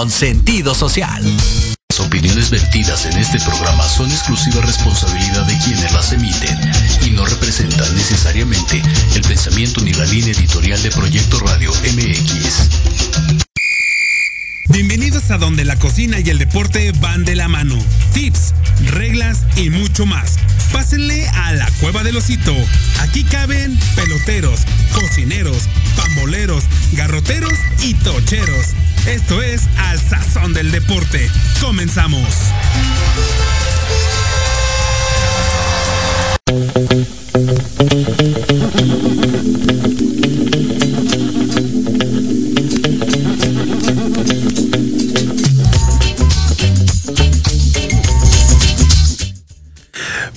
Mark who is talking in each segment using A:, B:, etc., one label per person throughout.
A: con sentido social.
B: Las opiniones vertidas en este programa son exclusiva responsabilidad de quienes las emiten y no representan necesariamente el pensamiento ni la línea editorial de Proyecto Radio MX.
C: Bienvenidos a donde la cocina y el deporte van de la mano. Tips, reglas y mucho más. Pásenle a la cueva del osito. Aquí caben peloteros, cocineros, pamboleros, garroteros y tocheros. Esto es Al Sazón del Deporte. Comenzamos.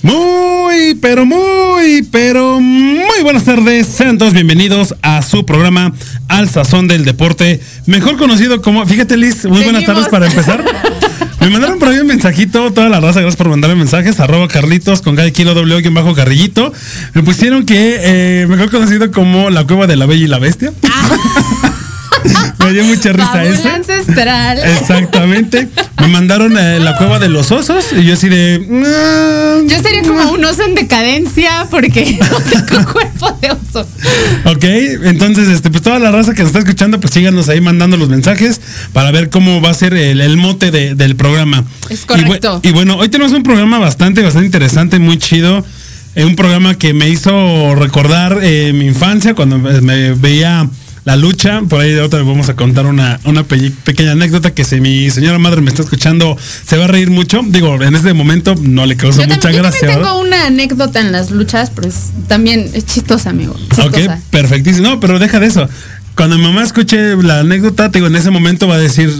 C: Muy, pero muy, pero muy buenas tardes. Sean todos bienvenidos a su programa Al Sazón del Deporte, mejor conocido como, fíjate Liz, muy buenas
D: Seguimos.
C: tardes para empezar. Me mandaron por ahí un mensajito, toda la raza, gracias por mandarme mensajes, arroba Carlitos con cada kilo W guion bajo carrillito. Me pusieron que eh, mejor conocido como la cueva de la bella y la bestia. Me dio mucha risa ese.
D: ancestral.
C: Exactamente. Me mandaron eh, la cueva de los osos y yo así de... "Mm,
D: Yo sería como un oso en decadencia porque no tengo cuerpo de oso.
C: Ok, entonces, este, pues toda la raza que nos está escuchando, pues síganos ahí mandando los mensajes para ver cómo va a ser el, el mote de- del programa.
D: Es correcto.
C: Y, bueno, hoy tenemos un programa bastante, bastante interesante, muy chido. Eh, un programa que me hizo recordar eh, mi infancia cuando me, me veía la lucha. Por ahí de otra vez vamos a contar una, una pe- pequeña anécdota que si mi señora madre me está escuchando, se va a reír mucho. Digo, en este momento no le causa
D: Yo,
C: mucha
D: también, yo
C: gracia.
D: también tengo una anécdota en las luchas, pero es- también es chistosa, amigo.
C: Ok, perfectísimo. No, pero deja de eso. Cuando mi mamá escuche la anécdota, te digo, en ese momento va a decir,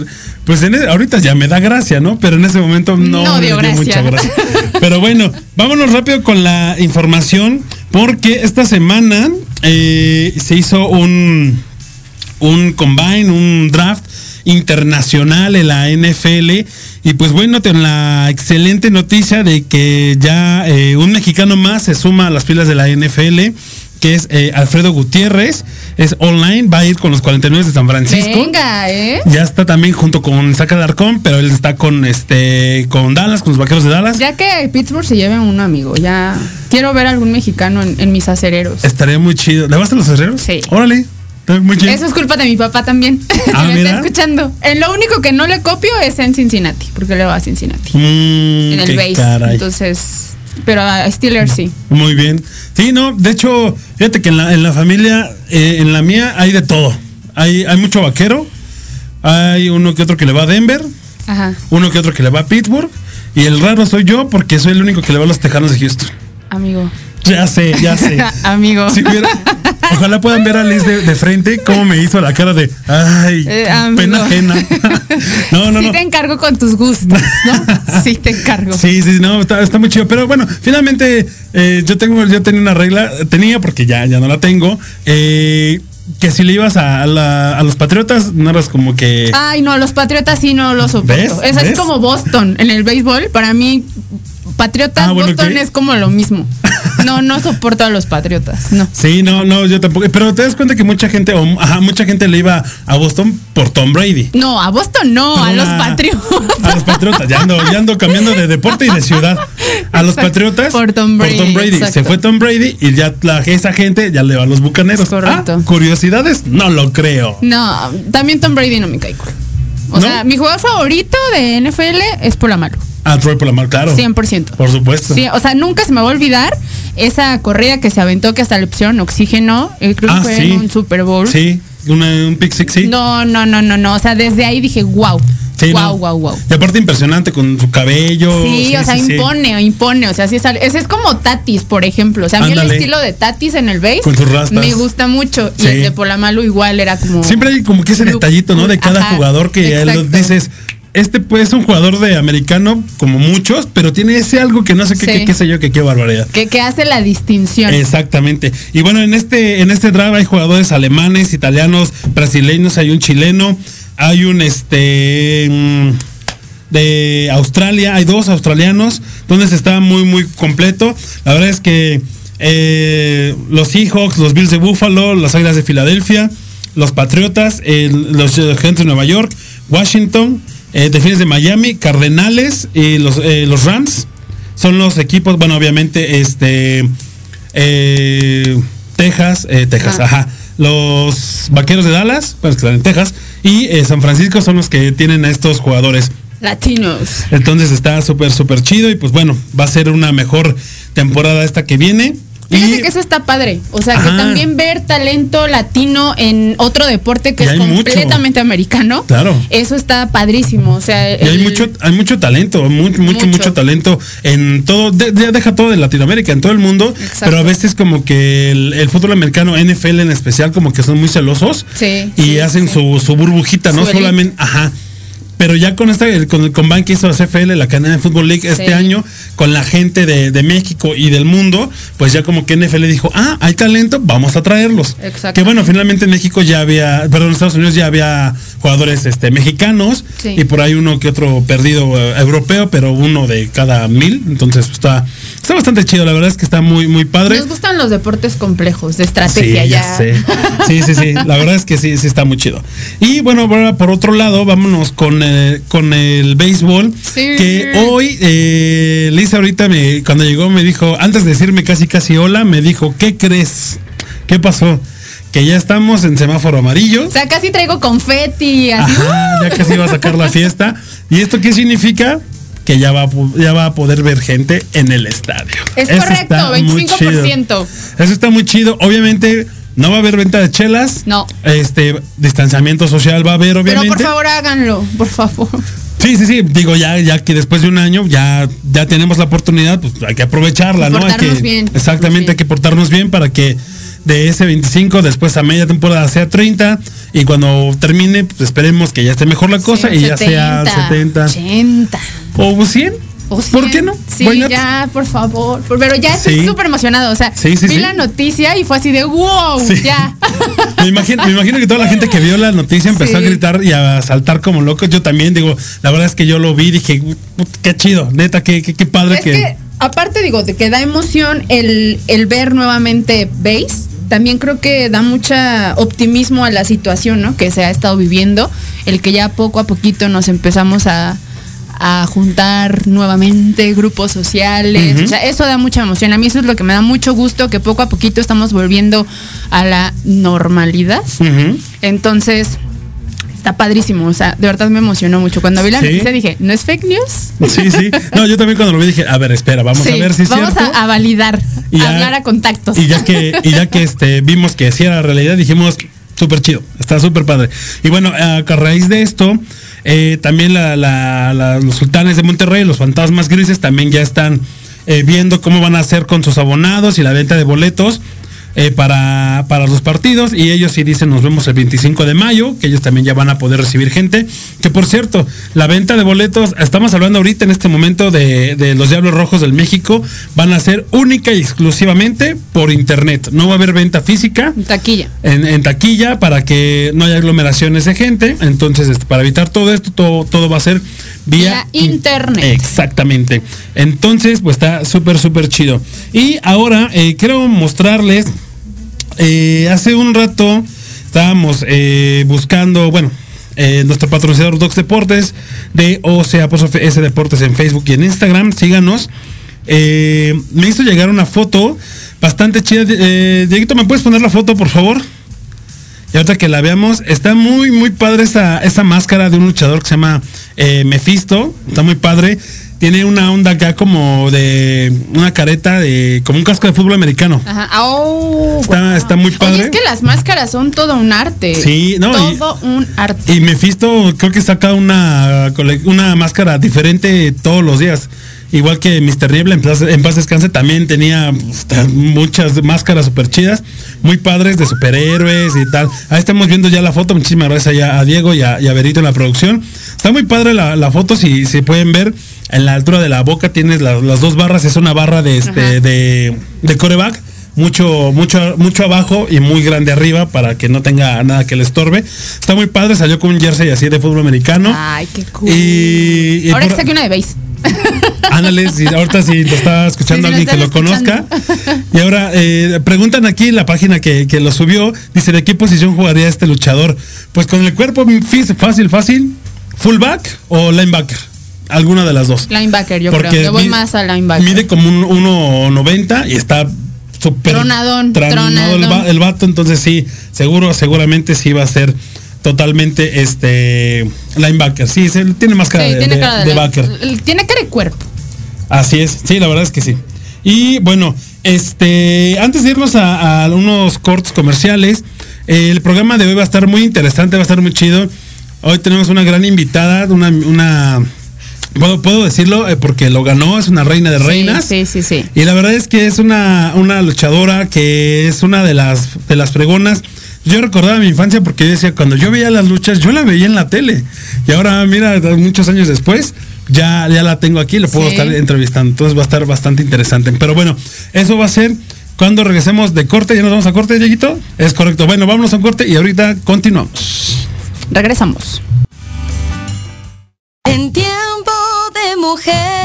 C: pues en e- ahorita ya me da gracia, ¿no? Pero en ese momento no,
D: No
C: me
D: dio
C: mucha
D: gracia.
C: gracia. Pero bueno, vámonos rápido con la información, porque esta semana eh, se hizo un, un combine, un draft internacional en la NFL. Y pues bueno, ten la excelente noticia de que ya eh, un mexicano más se suma a las filas de la NFL, que es eh, Alfredo Gutiérrez. Es online, va a ir con los 49 de San Francisco.
D: Venga, ¿eh?
C: Ya está también junto con Saca Darcón, pero él está con este con Dallas, con los vaqueros de Dallas.
D: Ya que Pittsburgh se lleve a uno, amigo. Ya quiero ver algún mexicano en, en mis acereros.
C: Estaría muy chido. ¿Le vas a los herreros?
D: Sí.
C: Órale. Muy.
D: Eso es culpa de mi papá también.
C: Ah,
D: me
C: mira.
D: está escuchando. En lo único que no le copio es en Cincinnati, porque le va a Cincinnati.
C: Mm,
D: en el base.
C: caray.
D: Entonces, pero a Steelers sí.
C: Muy bien. Sí, no, de hecho, fíjate que en la, en la familia, eh, en la mía hay de todo. Hay, hay mucho vaquero, hay uno que otro que le va a Denver,
D: Ajá.
C: uno que otro que le va a Pittsburgh, y el raro soy yo porque soy el único que le va a los Tejanos de Houston.
D: Amigo.
C: Ya sé, ya sé.
D: amigo.
C: Si hubiera- ojalá puedan ver a Liz de, de frente cómo me hizo la cara de ay,
D: Eh,
C: pena ajena. no, no,
D: sí
C: no.
D: te encargo con tus gustos, ¿no? sí te encargo.
C: Sí, sí, no, está, está muy chido. Pero bueno, finalmente eh, yo tengo, yo tenía una regla, tenía porque ya, ya no la tengo, eh, que si le ibas a, a la- a los patriotas, no eras como que.
D: Ay, no, los Patriotas sí no los soporto.
C: ¿Ves?
D: Es así
C: ¿Ves?
D: como Boston en el béisbol. Para mí, Patriotas,
C: Ah, bueno,
D: Boston es como lo mismo. No, no soporto a los Patriotas, no.
C: Sí, no, no, yo tampoco. Pero te das cuenta que mucha gente, o, ajá, mucha gente le iba a Boston por Tom Brady.
D: No, a Boston no, a los Patriotas.
C: A los Patriotas, ya ando, ya ando cambiando de deporte y de ciudad. A los
D: Exacto.
C: Patriotas.
D: Por Tom Brady, exacto.
C: Se fue Tom Brady y ya la, esa gente ya le va a los bucaneros.
D: Correcto.
C: Ah, curiosidades, no lo creo.
D: No, también Tom Brady no me cae. O
C: ¿No?
D: sea, mi jugador favorito de NFL es Polamalu.
C: Ah, Troy Polamar, claro.
D: 100%.
C: Por supuesto.
D: Sí, o sea, nunca se me va a olvidar esa corrida que se aventó que hasta le pusieron oxígeno. eh, creo
C: Ah,
D: que fue
C: sí.
D: en un Super Bowl.
C: Sí, una- un pick six, sí.
D: No, no, no, no, no. O sea, desde ahí dije, wow.
C: Sí,
D: wow,
C: no.
D: wow, wow.
C: Y aparte impresionante con su cabello.
D: Sí, o sea,
C: sí,
D: impone, impone. O sea, sí es, ese es como Tatis, por ejemplo. O sea, a mí el estilo de Tatis en el base
C: Con sus rastas.
D: me gusta mucho. Y el de Polamalu igual era como.
C: Siempre hay como que ese detallito, ¿no? De cada
D: Ajá,
C: jugador que ya lo
D: exacto.
C: dices. Este pues es un jugador de americano, como muchos, pero tiene ese algo que no sé qué,
D: Sí.
C: qué, qué sé yo, que qué barbaridad.
D: Que, que hace la distinción.
C: Exactamente. Y bueno, en este, en este draft hay jugadores alemanes, italianos, brasileños, hay un chileno, hay un este. mm, de Australia. Hay dos australianos, donde se está muy, muy completo. La verdad es que eh, los Seahawks, los Bills de Buffalo, las Águilas de Filadelfia, los Patriotas, los Giants de Nueva York, Washington, eh, Delfines de Miami, Cardenales y los, eh, los Rams son los equipos, bueno, obviamente, este, eh, Texas, eh, Texas,
D: Ajá.
C: ajá. Los Vaqueros de Dallas, pues que están en Texas, y eh, San Francisco son los que tienen a estos jugadores.
D: Latinos.
C: Entonces está súper, súper chido y pues bueno, va a ser una mejor temporada esta que viene.
D: Fíjate
C: Y
D: que eso está padre. O sea, que también ver talento latino en otro deporte que
C: Y
D: es
C: mucho.
D: completamente americano.
C: Claro.
D: Eso está padrísimo. O sea,
C: Y hay mucho, hay mucho talento, mucho, mucho,
D: Mucho.
C: mucho talento en todo, de- ya deja todo de Latinoamérica, en todo el mundo,
D: Exacto.
C: pero a veces como que el, el fútbol americano, NFL en especial, como que son muy celosos
D: Sí,
C: y
D: sí,
C: hacen
D: sí.
C: Su, su burbujita, no
D: elite.
C: solamente, ajá. Pero ya con esta, el- con el combine que hizo la CFL, la cadena de Fútbol League este
D: Sí.
C: año, con la gente de, de México y del mundo, pues ya como que NFL dijo, ah, hay talento, vamos a traerlos. Que bueno, finalmente en México ya había, perdón, en Estados Unidos ya había jugadores este, mexicanos
D: Sí.
C: y por ahí uno que otro perdido eh, europeo, pero uno de cada mil. Entonces pues, está, está bastante chido, la verdad es que está muy, muy padre.
D: Nos gustan los deportes complejos, de
C: Sí,
D: estrategia
C: ya
D: ya.
C: sé. Sí, sí, sí. La verdad es que sí, sí está muy chido. Y bueno, ahora por otro lado, vámonos con, eh, con el béisbol.
D: Sí.
C: Que hoy, eh, Lisa ahorita me, cuando llegó me dijo, antes de decirme casi casi hola, me dijo, ¿qué crees? ¿Qué pasó? Que ya estamos en semáforo amarillo.
D: O sea, casi traigo confeti, así.
C: Ajá, ya casi va a sacar la fiesta. ¿Y esto qué significa? Que ya va, ya va a poder ver gente en el estadio.
D: Es
C: Eso
D: correcto,
C: está muy
D: 25%.
C: chido. Eso está muy chido. Obviamente no va a haber venta de chelas.
D: No.
C: Este distanciamiento social va a haber,
D: Pero
C: obviamente.
D: por favor háganlo, por favor.
C: Sí, sí, sí. Digo, ya, ya que después de un año ya, ya tenemos la oportunidad, pues hay que aprovecharla,
D: Y
C: ¿no? Hay que,
D: bien.
C: Exactamente, hay que portarnos bien para que de ese 25 después a media temporada sea 30 y cuando termine, pues esperemos que ya esté mejor la cosa
D: Sí,
C: y ya sea 70
D: 80.
C: o 100.
D: o
C: ¿Por
D: 100.
C: qué no?
D: Sí, ya, por favor. Por- Pero ya estoy
C: Sí.
D: súper emocionado. O sea,
C: Sí,
D: vi la noticia y fue así de wow, ya.
C: Me imagino, me imagino que toda la gente que vio la noticia empezó a gritar y a saltar como locos. Yo también digo, la verdad es que yo lo vi y dije, "Put, qué chido, neta, qué, qué, qué padre
D: es
C: que,
D: que, aparte digo, de que da emoción el, el ver nuevamente base, también creo que da mucha optimismo a la situación, ¿no? Que se ha estado viviendo, el que ya poco a poquito nos empezamos a, a juntar nuevamente grupos sociales, o sea, eso da mucha emoción. A mí eso es lo que me da mucho gusto, que poco a poquito estamos volviendo a la normalidad. Entonces, está padrísimo, o sea, de verdad me emocionó mucho. Cuando vi la
C: Sí.
D: noticia dije, ¿no es fake news?
C: Sí, sí. No, yo también cuando lo vi dije, a ver, espera, vamos a ver si es
D: vamos
C: cierto.
D: a, a validar,
C: Y
D: a hablar a contactos.
C: Y ya que, y ya que este, vimos que sí era realidad, dijimos, súper chido, está súper padre. Y bueno, a, a raíz de esto, eh, también la- la- la- los sultanes de Monterrey, los fantasmas grises, también ya están eh, viendo cómo van a hacer con sus abonados y la venta de boletos. Eh, para, para los partidos y ellos sí dicen nos vemos el 25 de mayo, que ellos también ya van a poder recibir gente. Que por cierto, la venta de boletos, estamos hablando ahorita en este momento de, de los Diablos Rojos del México, van a ser única y exclusivamente por internet. No va a haber venta física
D: Taquilla.
C: en, en taquilla para que no haya aglomeraciones de gente. Entonces, este, para evitar todo esto, todo, todo va a ser vía
D: Vía internet.
C: Exactamente. Entonces, pues está súper, súper chido. Y ahora eh, quiero mostrarles, eh, hace un rato estábamos eh, buscando, bueno, eh, nuestro patrocinador Docs Deportes de OCA S Deportes en Facebook y en Instagram. Síganos. Me hizo llegar una foto bastante chida. Dieguito, ¿me puedes poner la foto, por favor? Y ahorita que la veamos, está muy, muy padre esa, esa máscara de un luchador que se llama Mephisto. Está muy padre. Tiene una onda acá como de una careta de como un casco de fútbol americano.
D: Ajá. Oh,
C: Está-
D: wow.
C: está muy
D: Oye,
C: padre.
D: es que las máscaras son todo un arte.
C: Sí, no, y-
D: Todo un arte.
C: Y Mephisto creo que saca una, una máscara diferente todos los días. Igual que Mr. Niebla en paz, en paz descanse también tenía pues, muchas máscaras super chidas, muy padres de superhéroes y tal. Ahí estamos viendo ya la foto. Muchísimas gracias ya a Diego y a, y a Berito en la producción. Está muy padre la, la foto, si, si pueden ver. En la altura de la boca tienes la- las dos barras, es una barra de este de, de coreback mucho, mucho, mucho abajo y muy grande arriba para que no tenga nada que le estorbe. Está muy padre, salió con un jersey así de fútbol americano.
D: Ay, qué cool.
C: Y, y
D: Ahora
C: por-
D: que saque una de base.
C: Ándale, si ahorita si lo está escuchando
D: Sí, si lo
C: alguien que lo conozca. Y ahora eh, preguntan aquí en la página que, que lo subió, dice, ¿de qué posición jugaría este luchador? Pues con el cuerpo fácil, fácil, fullback o linebacker. Alguna de las dos.
D: Linebacker, yo creo. Yo voy más a linebacker.
C: Mide como un 1.90 y está súper
D: Tronadón,
C: tronado El, el vato, entonces sí, seguro, seguramente sí va a ser totalmente este linebacker. Sí, se, tiene más cara
D: Sí,
C: de,
D: tiene
C: de-
D: cara de,
C: de backer.
D: Tiene cara de cuerpo.
C: Así es, sí, la verdad es que sí. Y bueno, este, antes de irnos a, a unos cortes comerciales, eh, el programa de hoy va a estar muy interesante, va a estar muy chido. Hoy tenemos una gran invitada, una, una puedo, puedo decirlo eh, porque lo ganó, es una reina de reinas.
D: Sí, sí, sí.
C: Y la verdad es que es una, una luchadora que es una de las, de las fregonas. Yo recordaba mi infancia porque decía, cuando yo veía las luchas, yo la veía en la tele. Y ahora, mira, muchos años después, ya, ya la tengo aquí, la puedo
D: Sí.
C: estar entrevistando. Entonces va a estar bastante interesante. Pero bueno, eso va a ser cuando regresemos de corte. ¿Ya nos vamos a corte, Dieguito? Es correcto. Bueno, vámonos a un corte y ahorita continuamos.
D: Regresamos.
E: En tiempo de mujer.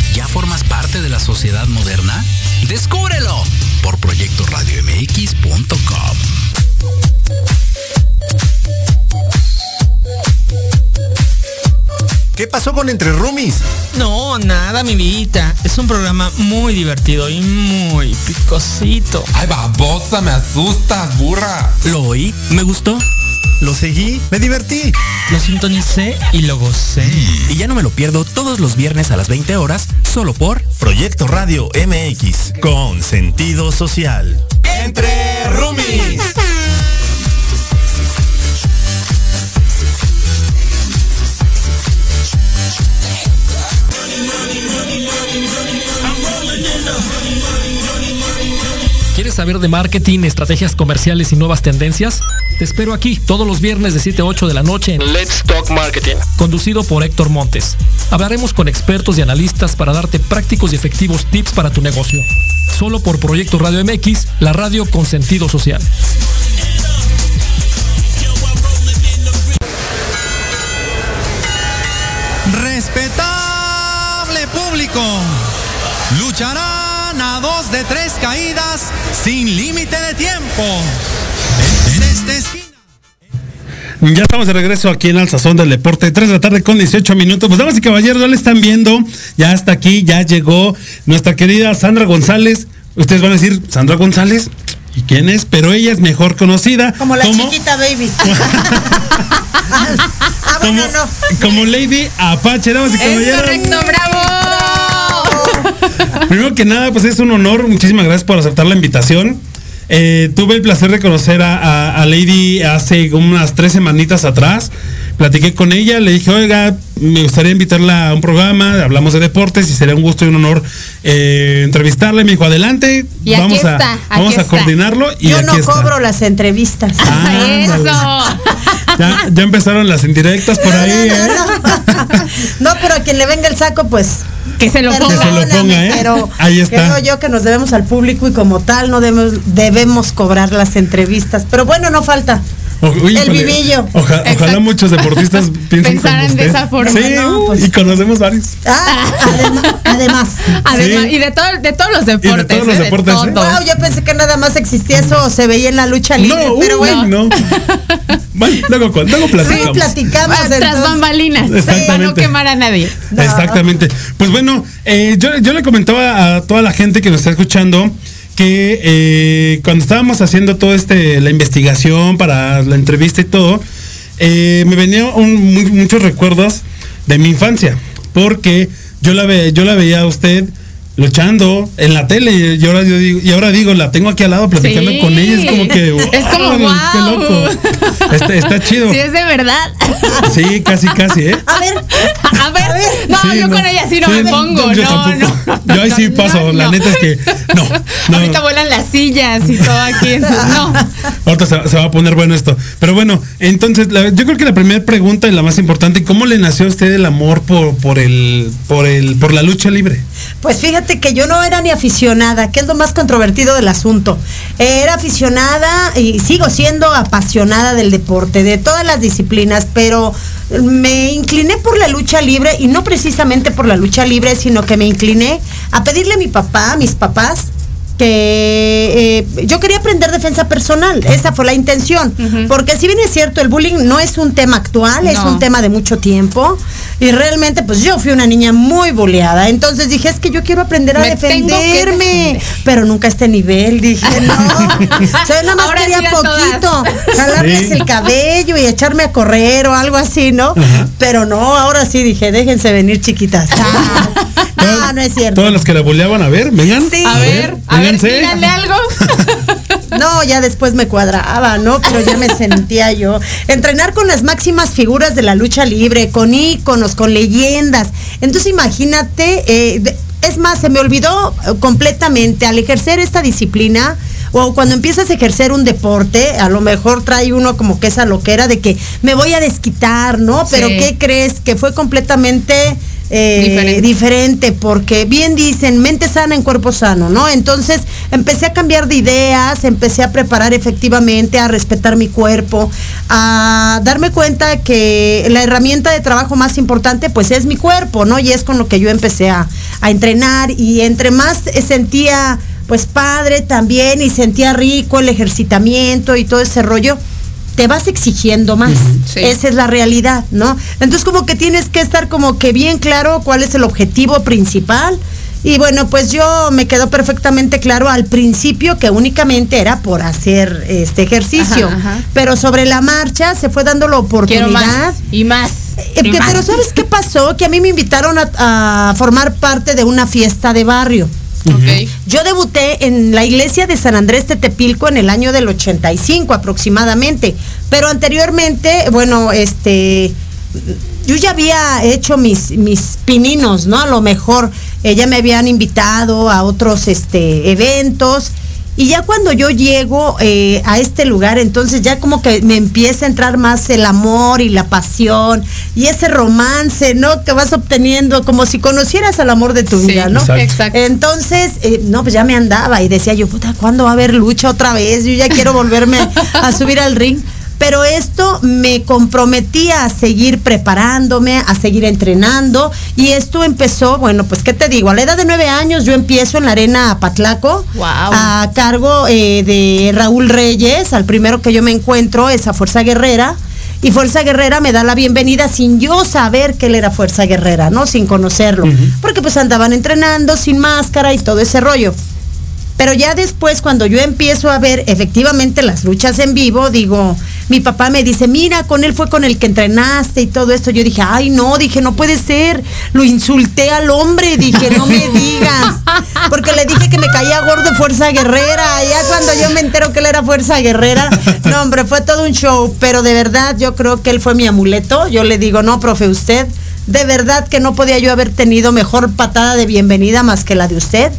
A: ya formas parte de la sociedad moderna? Descúbrelo por proyectoradiomx.com.
F: ¿Qué pasó con Entre Roomies?
G: No, nada, mi vida. Es un programa muy divertido y muy picosito.
H: Ay, babosa, me asustas, burra.
A: ¿Lo oí? ¿Me gustó?
F: Lo seguí, me divertí.
G: Lo sintonicé y lo gocé.
A: Y ya no me lo pierdo todos los viernes a las 20 horas, solo por
F: Proyecto Radio MX, con sentido social. Entre Roomies.
I: ¿Quieres saber de marketing, estrategias comerciales y nuevas tendencias? Te espero aquí todos los viernes de 7 a 8 de la noche en
G: Let's Talk Marketing.
I: conducido por Héctor Montes. Hablaremos con expertos y analistas para darte prácticos y efectivos tips para tu negocio. Solo por Proyecto Radio MX, la radio con sentido social.
J: Respetable público, lucharán a dos de tres caídas sin límite de tiempo.
C: Ya estamos de regreso aquí en Alzazón del Deporte, 3 de la tarde con 18 minutos. Pues damas y caballeros, ya le están viendo, ya está aquí, ya llegó nuestra querida Sandra González. Ustedes van a decir, Sandra González, ¿y quién es? Pero ella es mejor conocida
K: Como la chiquita baby. ah,
C: como,
K: bueno, no.
C: como Lady Apache, damas y
D: Es
C: caballeros.
D: correcto, bravo.
C: Primero que nada, pues es un honor. Muchísimas gracias por aceptar la invitación. Eh, tuve el placer de conocer a, a- a Lady hace unas tres semanitas atrás. Platiqué con ella, le dije, oiga, me gustaría invitarla a un programa, hablamos de deportes y sería un gusto y un honor eh, entrevistarla. Y me dijo, adelante,
D: Y aquí
C: vamos, a,
D: aquí
C: vamos a coordinarlo. Y
K: Yo
C: aquí
K: no
C: está.
K: cobro las entrevistas.
C: Ándale.
D: Eso.
C: Ya, ya empezaron las indirectas por ahí, ¿eh?
K: No, pero a quien le venga el saco, pues.
D: Que se lo
C: Que se lo ponga, ¿eh?
K: Pero
C: Ahí está.
K: creo yo que nos debemos al público y como tal no debemos, debemos cobrar las entrevistas. Pero bueno, no falta. El
C: híjole,
K: vivillo.
C: oja- ojalá muchos deportistas piensen
D: Pensaran
C: como
D: de
C: usted.
D: esa forma,
C: Sí,
D: ¿no?
K: Pues-
C: y conocemos varios.
K: Ah, además.
D: Además,
C: Sí.
D: y de, todo, de todos los deportes.
C: todos los
D: ¿eh?
C: deportes, ¿eh?
D: todo.
K: Wow, yo pensé que nada más existía eso o se veía en la lucha libre,
C: No,
K: pero
C: uy,
K: bueno.
C: no. Bueno, luego, luego
K: Sí,
C: platicamos.
K: platicamos.
D: Ah, Tras
K: entonces.
D: bambalinas.
C: Exactamente.
D: Para no quemar a nadie.
K: No.
C: Exactamente. Pues bueno, eh, yo, yo le comentaba a toda la gente que nos está escuchando que eh, cuando estábamos haciendo todo este, la investigación para la entrevista y todo, eh, me venían muchos recuerdos de mi infancia, porque yo la, ve, yo la veía a usted luchando en la tele y ahora yo digo, y ahora digo, la tengo aquí al lado platicando
D: Sí.
C: con ella, es como que
D: Es como,
C: ¡órale, qué loco. Está, está chido.
D: Sí, es de verdad.
C: Sí, casi, casi, ¿eh?
K: A ver,
D: A ver, no,
C: Sí,
D: yo con ella sí no
C: Sí,
D: me pongo.
C: yo
D: no, no.
C: Yo ahí sí
D: No,
C: paso, la
D: no.
C: neta es que no. no.
D: Ahorita vuelan las sillas y todo aquí. No.
C: Ahorita se, se va a poner bueno esto. Pero bueno, entonces la- yo creo que la primera pregunta y la más importante, ¿cómo le nació a usted el amor por, por el, por el, por la lucha libre?
K: Pues fíjate que yo no era ni aficionada, que es lo más controvertido del asunto. Era aficionada y sigo siendo apasionada del deporte, de todas las disciplinas, pero me incliné por la lucha libre y no precisamente por la lucha libre, sino que me incliné a pedirle a mi papá, a mis papás, que eh, yo quería aprender defensa personal, esa fue la intención, porque si bien es cierto, el bullying no es un tema actual, es un tema de mucho tiempo, y realmente pues yo fui una niña muy bulleada, entonces dije, es que yo quiero aprender a
D: Me
K: defenderme,
D: defender.
K: pero nunca a este nivel, dije, no, o sea, nada más
D: Ahora
K: quería
D: sí a
K: poquito, jalarles
C: Sí.
K: el cabello y echarme a correr o algo así, ¿no? Pero no, ahora sí dije, déjense venir chiquitas. no, no es cierto.
C: Todas las que la boleaban, a ver, vengan.
K: Sí.
D: A ver, a ver, díganle algo.
K: No, ya después me cuadraba, ¿no? Pero ya me sentía yo. Entrenar con las máximas figuras de la lucha libre, con íconos, con leyendas. Entonces imagínate, eh, de- es más, se me olvidó eh, completamente al ejercer esta disciplina. O cuando empiezas a ejercer un deporte, a lo mejor trae uno como que esa loquera de que me voy a desquitar, ¿no? Pero
D: Sí.
K: ¿qué crees? Que fue completamente eh,
D: Diferente.
K: diferente, porque bien dicen, mente sana en cuerpo sano, ¿no? Entonces empecé a cambiar de ideas, empecé a preparar efectivamente, a respetar mi cuerpo, a darme cuenta que la herramienta de trabajo más importante pues es mi cuerpo, ¿no? Y es con lo que yo empecé a, a entrenar y entre más sentía pues padre también y sentía rico el ejercitamiento y todo ese rollo, te vas exigiendo más.
D: Sí.
K: Esa es la realidad, ¿no? Entonces como que tienes que estar como que bien claro cuál es el objetivo principal. Y bueno, pues yo me quedó perfectamente claro al principio que únicamente era por hacer este ejercicio.
D: Ajá, ajá.
K: Pero sobre la marcha se fue dando la oportunidad.
D: más. Y más.
K: Eh,
D: y
K: que-
D: más.
K: pero ¿sabes qué pasó? Que a mí me invitaron a, a formar parte de una fiesta de barrio. Yo debuté en la iglesia de San Andrés Tetepilco en el año del 85 aproximadamente, pero anteriormente, bueno, este, yo ya había hecho mis, mis pininos, ¿no? A lo mejor eh, ya me habían invitado a otros este, eventos. Y ya cuando yo llego eh, a este lugar, entonces ya como que me empieza a entrar más el amor y la pasión y ese romance, ¿no? Que vas obteniendo como si conocieras al amor de tu
D: Sí,
K: vida, ¿no?
C: Exacto.
D: exacto.
K: Entonces, eh, no, pues ya me andaba y decía yo, puta, ¿cuándo va a haber lucha otra vez? Yo ya quiero volverme a subir al ring. Pero esto me comprometía a seguir preparándome, a seguir entrenando. Y esto empezó, bueno, pues, ¿qué te digo? A la edad de nueve años yo empiezo en la arena Patlaco.
D: Wow.
K: A cargo eh, de Raúl Reyes. Al primero que yo me encuentro es a Fuerza Guerrera. Y Fuerza Guerrera me da la bienvenida sin yo saber que él era Fuerza Guerrera, ¿no? Sin conocerlo. Porque pues andaban entrenando sin máscara y todo ese rollo. Pero ya después, cuando yo empiezo a ver efectivamente las luchas en vivo, digo, mi papá me dice, mira, con él fue con el que entrenaste y todo esto. Yo dije, ay, no, dije, no puede ser. Lo insulté al hombre, dije, no me digas. Porque le dije que me caía gordo Fuerza Guerrera. Ya cuando yo me entero que él era Fuerza Guerrera, no, hombre, fue todo un show. Pero de verdad, yo creo que él fue mi amuleto. Yo le digo, no, profe, usted, de verdad que no podía yo haber tenido mejor patada de bienvenida más que la de usted.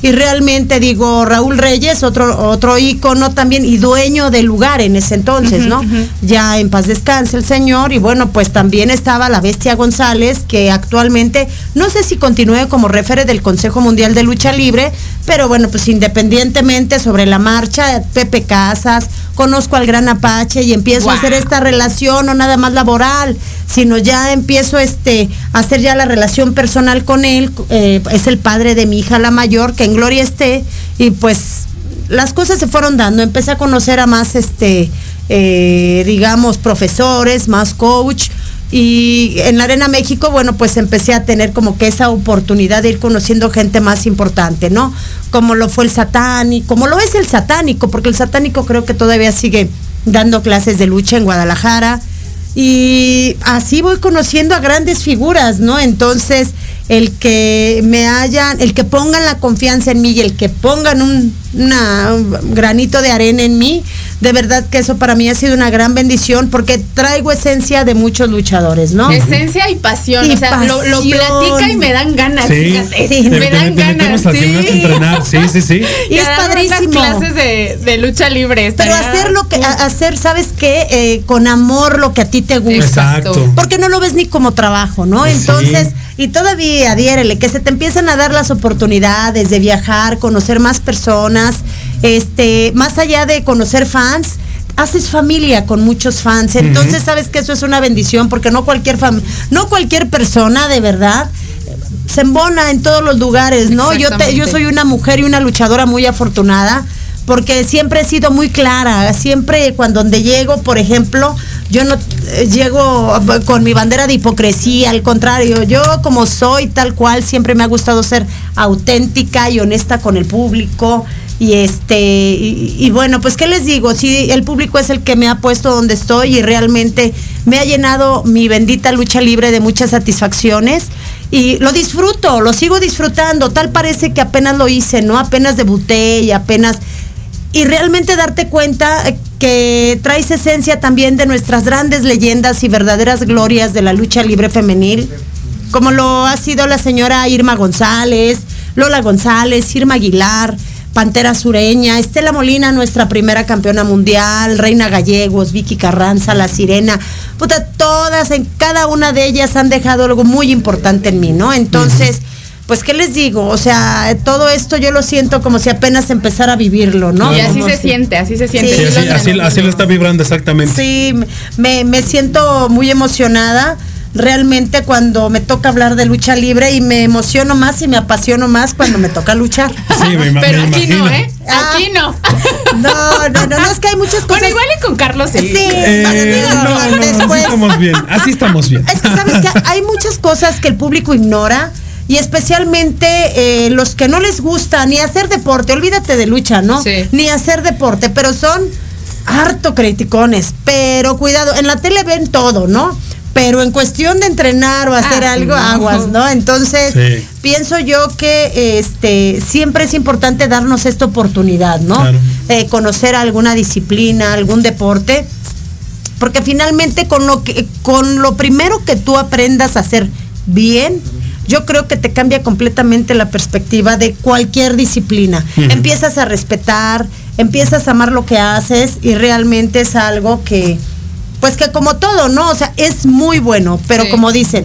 K: Y realmente digo, Raúl Reyes, otro, otro ícono también y dueño del lugar en ese entonces, ¿no? Ya en paz descanse el señor y bueno, pues también estaba la bestia González, que actualmente, no sé si continúe como referee del Consejo Mundial de Lucha Libre, pero bueno, pues independientemente sobre la marcha, Pepe Casas, conozco al gran Apache y empiezo a hacer esta relación, no nada más laboral, sino ya empiezo este, a hacer ya la relación personal con él, eh, es el padre de mi hija la mayor, que en gloria esté, y pues las cosas se fueron dando, empecé a conocer a más, este, eh, digamos, profesores, más coach, y en la Arena México, bueno, pues empecé a tener como que esa oportunidad de ir conociendo gente más importante, ¿no? Como lo fue el satánico, como lo es el satánico, porque el satánico creo que todavía sigue dando clases de lucha en Guadalajara. Y así voy conociendo a grandes figuras, ¿no? Entonces, el que me hayan, el que pongan la confianza en mí y el que pongan un, una, un granito de arena en mí, de verdad que eso para mí ha sido una gran bendición porque traigo esencia de muchos luchadores, ¿no?
D: Esencia y pasión,
K: Y
D: o sea, lo, platica y me dan ganas,
C: Sí,
D: fíjate.
C: sí.
D: me dan
C: te
D: ganas. sí.
C: gimnasio a entrenar, sí, sí, sí.
K: Y es padrísimo.
D: clases de, de lucha libre.
K: Pero hacer lo que, a- hacer, ¿sabes qué? Eh, con amor lo que a ti te gusta.
C: Exacto.
K: Porque no lo ves ni como trabajo, ¿no?
C: Sí.
K: Y todavía, adhiérele, que se te empiezan a dar las oportunidades de viajar, conocer más personas, este, más allá de conocer fans, haces familia con muchos fans. Entonces, sabes que eso es una bendición, porque no cualquier fam- no cualquier persona de verdad se embona en todos los lugares, ¿no? Yo te, yo soy una mujer y una luchadora muy afortunada porque siempre he sido muy clara, siempre cuando donde llego, por ejemplo, yo no eh, llego eh, con mi bandera de hipocresía, al contrario, yo como soy tal cual, siempre me ha gustado ser auténtica y honesta con el público. Y este, y, bueno, pues qué les digo, sí, el público es el que me ha puesto donde estoy y realmente me ha llenado mi bendita lucha libre de muchas satisfacciones y lo disfruto, lo sigo disfrutando, tal parece que apenas lo hice, ¿no? Apenas debuté y apenas y realmente darte cuenta eh, que traes esencia también de nuestras grandes leyendas y verdaderas glorias de la lucha libre femenil, como lo ha sido la señora Irma González, Lola González, Irma Aguilar, Pantera Sureña, Estela Molina, nuestra primera campeona mundial, Reina Gallegos, Vicky Carranza, La Sirena, puta, todas, en cada una de ellas han dejado algo muy importante en mí, ¿no? Entonces, pues, ¿qué les digo? O sea, todo esto yo lo siento como si apenas empezara a vivirlo, ¿no?
D: Y así
K: Como
D: se
K: si-
D: siente, así se siente.
K: Sí,
C: Sí,
D: Sí,
C: así,
D: lo
C: así, lo está vibrando exactamente.
K: Sí, me, me siento muy emocionada realmente cuando me toca hablar de lucha libre y me emociono más y me apasiono más cuando me toca luchar.
C: Sí, me,
D: Pero
C: me
D: aquí
C: imagino.
D: no, ¿eh?
K: Ah.
D: Aquí no.
K: No, no, no, no, es que hay muchas cosas.
D: Bueno, igual y con Carlos sí.
K: Sí,
C: Eh,
K: digo,
C: no, no,
K: después.
C: así estamos bien, así estamos bien.
K: Es que sabes que hay muchas cosas que el público ignora y especialmente eh, los que no les gusta ni hacer deporte, olvídate de lucha, ¿no?
D: Sí.
K: Ni hacer deporte, pero son harto criticones, pero cuidado, en la tele ven todo, ¿no? Pero en cuestión de entrenar o hacer
D: Ah,
K: algo,
D: no.
K: aguas, ¿no? Entonces,
C: Sí.
K: pienso yo que este siempre es importante darnos esta oportunidad, ¿no?
C: Claro.
K: Eh, conocer alguna disciplina, algún deporte porque finalmente con lo que con lo primero que tú aprendas a hacer bien yo creo que te cambia completamente la perspectiva de cualquier disciplina. Empiezas a respetar, empiezas a amar lo que haces y realmente es algo que, pues que como todo, ¿no? O sea, es muy bueno, pero
D: Sí.
K: como dicen,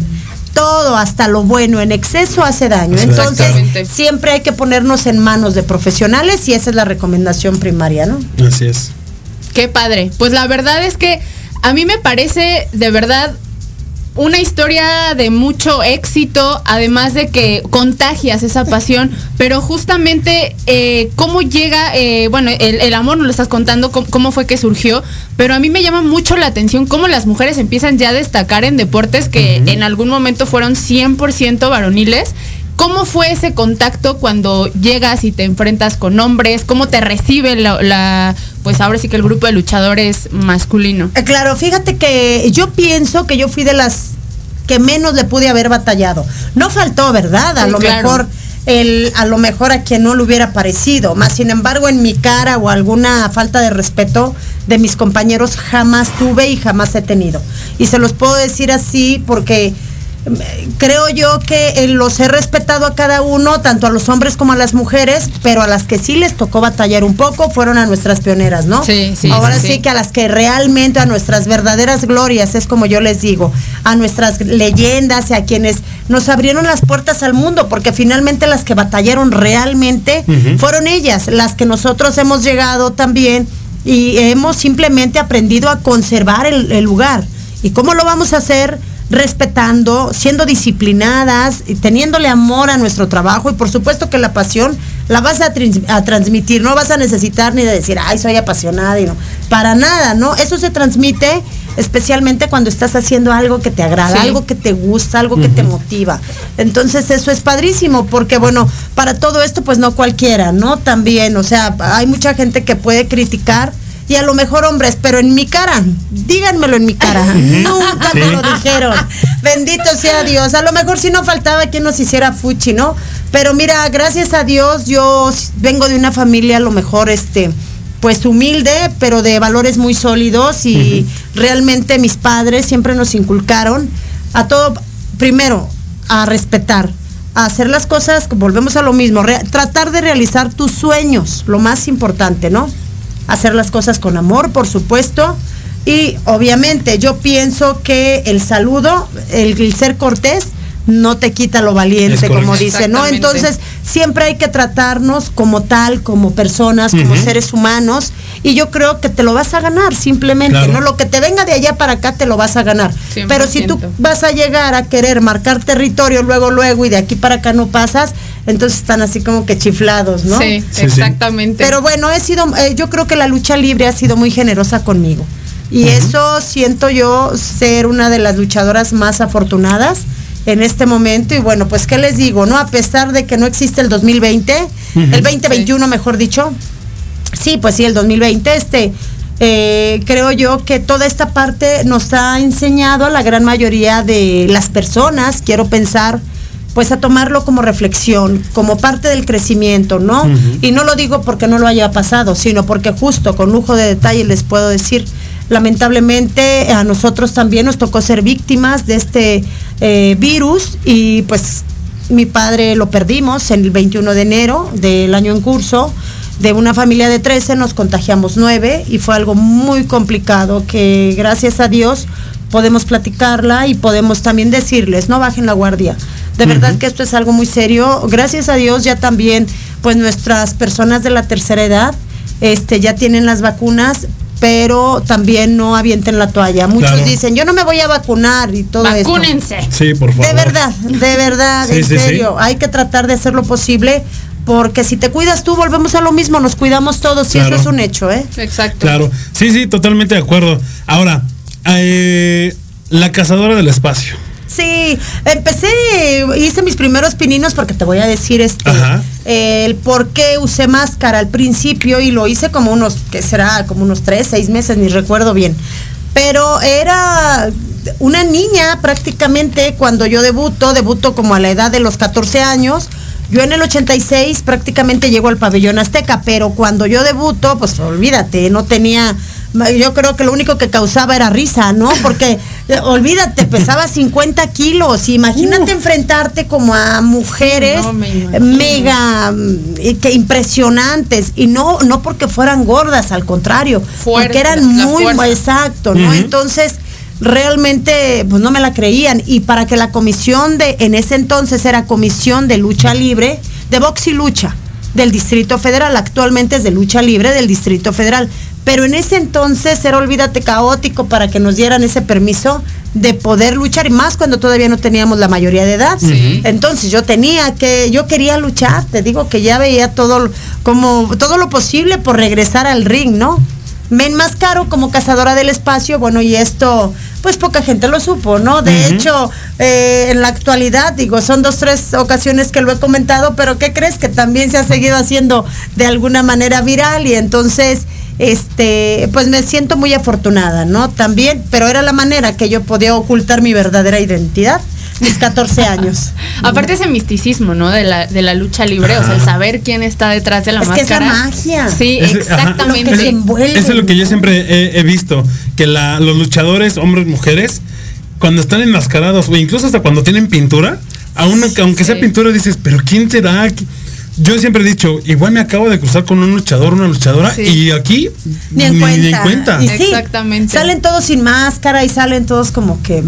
K: todo, hasta lo bueno, en exceso hace daño. Entonces, siempre hay que ponernos en manos de profesionales y esa es la recomendación primaria, ¿no?
C: Así es.
D: Qué padre. Pues la verdad es que a mí me parece de verdad una historia de mucho éxito, además de que contagias esa pasión, pero justamente eh, cómo llega, eh, bueno, el, el amor nos lo estás contando, cómo, cómo fue que surgió, pero a mí me llama mucho la atención cómo las mujeres empiezan ya a destacar en deportes que en algún momento fueron 100% varoniles. ¿Cómo fue ese contacto cuando llegas y te enfrentas con hombres? ¿Cómo te recibe la, la- pues ahora sí que el grupo de luchadores masculino?
K: Eh, Claro, fíjate que yo pienso que yo fui de las que menos le pude haber batallado. No faltó, ¿verdad? A
D: Sí,
K: lo
D: claro.
K: mejor el, a lo mejor a quien no le hubiera parecido. Más sin embargo, en mi cara o alguna falta de respeto de mis compañeros jamás tuve y jamás he tenido. Y se los puedo decir así porque creo yo que eh, los he respetado a cada uno, tanto a los hombres como a las mujeres, pero a las que sí les tocó batallar un poco fueron a nuestras pioneras, ¿no?
D: Sí, sí,
K: Ahora
D: sí,
K: que a las que realmente, a nuestras verdaderas glorias, es como yo les digo, a nuestras leyendas y a quienes nos abrieron las puertas al mundo, porque finalmente las que batallaron realmente fueron ellas, las que nosotros hemos llegado también y hemos simplemente aprendido a conservar el, el lugar. ¿Y cómo lo vamos a hacer? Respetando, siendo disciplinadas, y teniéndole amor a nuestro trabajo y por supuesto que la pasión la vas a, trans- a transmitir, no vas a necesitar ni de decir, ay, soy apasionada y no, para nada, ¿no? Eso se transmite especialmente cuando estás haciendo algo que te agrada,
D: Sí.
K: algo que te gusta, algo que te motiva. Entonces eso es padrísimo porque bueno, para todo esto pues no cualquiera, ¿no? También, o sea, hay mucha gente que puede criticar y a lo mejor hombres, pero en mi cara, díganmelo en mi cara, nunca me lo dijeron. Bendito sea Dios. A lo mejor si no faltaba quien nos hiciera fuchi, ¿no? Pero mira, gracias a Dios yo vengo de una familia a lo mejor este pues humilde, pero de valores muy sólidos y realmente mis padres siempre nos inculcaron a todo, primero, a respetar, a hacer las cosas, volvemos a lo mismo, re- tratar de realizar tus sueños, lo más importante, ¿no? Hacer las cosas con amor, por supuesto. Y obviamente yo pienso que el saludo, el, el ser cortés, no te quita lo valiente, como dice, ¿no? Entonces, siempre hay que tratarnos como tal, como personas, como seres humanos, y yo creo que te lo vas a ganar simplemente,
L: Claro.
K: ¿no? Lo que te venga de allá para acá te lo vas a ganar. Pero si tú
D: 100%.
K: vas a llegar a querer marcar territorio luego, luego, y de aquí para acá no pasas, entonces están así como que chiflados, ¿no?
D: Sí, Sí, sí. exactamente.
K: Pero bueno, he sido, eh, yo creo que la lucha libre ha sido muy generosa conmigo. Y eso siento yo ser una de las luchadoras más afortunadas en este momento. Y bueno, pues qué les digo, ¿no? A pesar de que no existe el 2020, el 2021 mejor dicho, sí, pues sí, el 2020, este, eh, creo yo que toda esta parte nos ha enseñado a la gran mayoría de las personas, quiero pensar, pues a tomarlo como reflexión, como parte del crecimiento, ¿no? Y no lo digo porque no lo haya pasado, sino porque justo con lujo de detalle les puedo decir, lamentablemente a nosotros también nos tocó ser víctimas de este eh, virus y pues mi padre lo perdimos en el 21 de enero del año en curso. De una familia de 13 nos contagiamos 9 y fue algo muy complicado que gracias a Dios podemos platicarla y podemos también decirles, no bajen la guardia. De verdad que esto es algo muy serio. Gracias a Dios ya también, pues nuestras personas de la tercera edad, este, ya tienen las vacunas, pero también no avienten la toalla. Muchos
C: Claro.
K: dicen, yo no me voy a vacunar y todo esto.
D: Vacúnense.
C: Sí, por favor.
K: De verdad, de verdad,
C: Sí,
K: en
C: sí, sí.
K: serio. Hay que tratar de hacer lo posible porque si te cuidas tú, volvemos a lo mismo, nos cuidamos todos y
C: Claro.
K: eso es un hecho, ¿eh?
D: Exacto.
C: Claro. Sí, sí, totalmente de acuerdo. Ahora, eh, la cazadora del espacio.
K: Sí, empecé, hice mis primeros pininos porque te voy a decir este
C: Ajá.
K: Eh, el por qué usé máscara al principio y lo hice como unos, ¿qué será? Como unos tres, seis meses, ni recuerdo bien. Pero era una niña prácticamente cuando yo debuto, debuto como a la edad de los 14 años. Yo en el 86 prácticamente llego al pabellón azteca, pero cuando yo debuto, pues olvídate, no tenía, yo creo que lo único que causaba era risa, ¿no? Porque eh, olvídate, pesaba 50 kilos, imagínate enfrentarte como a mujeres
D: Sí, no, me imagino.
K: mega mm, que impresionantes y no no porque fueran gordas, al contrario,
D: Fuerte,
K: porque eran muy exacto, ¿no? Entonces realmente pues no me la creían y para que la comisión de en ese entonces era comisión de lucha libre, de box y lucha del Distrito Federal, actualmente es de lucha libre del Distrito Federal, pero en ese entonces era olvídate caótico para que nos dieran ese permiso de poder luchar y más cuando todavía no teníamos la mayoría de edad.
D: Sí.
K: Entonces yo tenía que, yo quería luchar, te digo que ya veía todo como todo lo posible por regresar al ring, ¿no? Me enmascaro como cazadora del espacio, bueno, y esto, pues poca gente lo supo, ¿no? De hecho, eh, en la actualidad, digo, son dos, tres ocasiones que lo he comentado, pero ¿qué crees? Que también se ha seguido haciendo de alguna manera viral y entonces, este, pues me siento muy afortunada, ¿no? También, pero era la manera que yo podía ocultar mi verdadera identidad, mis 14 años.
D: Aparte ese misticismo, ¿no? De la, de la lucha libre, o sea, el saber quién está detrás de la
K: Es que es la
D: máscara.
K: magia.
D: Sí, exactamente.
C: Eso- Eso es lo que yo siempre he, he visto, que la- los luchadores, hombres, mujeres, cuando están enmascarados, o incluso hasta cuando tienen pintura, aún aunque sea pintura, dices, pero ¿quién será? Yo siempre he dicho, igual me acabo de cruzar con un luchador, una luchadora, y aquí
K: Ni en cuenta.
C: ni en cuenta.
K: Y sí,
D: Exactamente.
K: Salen todos sin máscara y salen todos como que.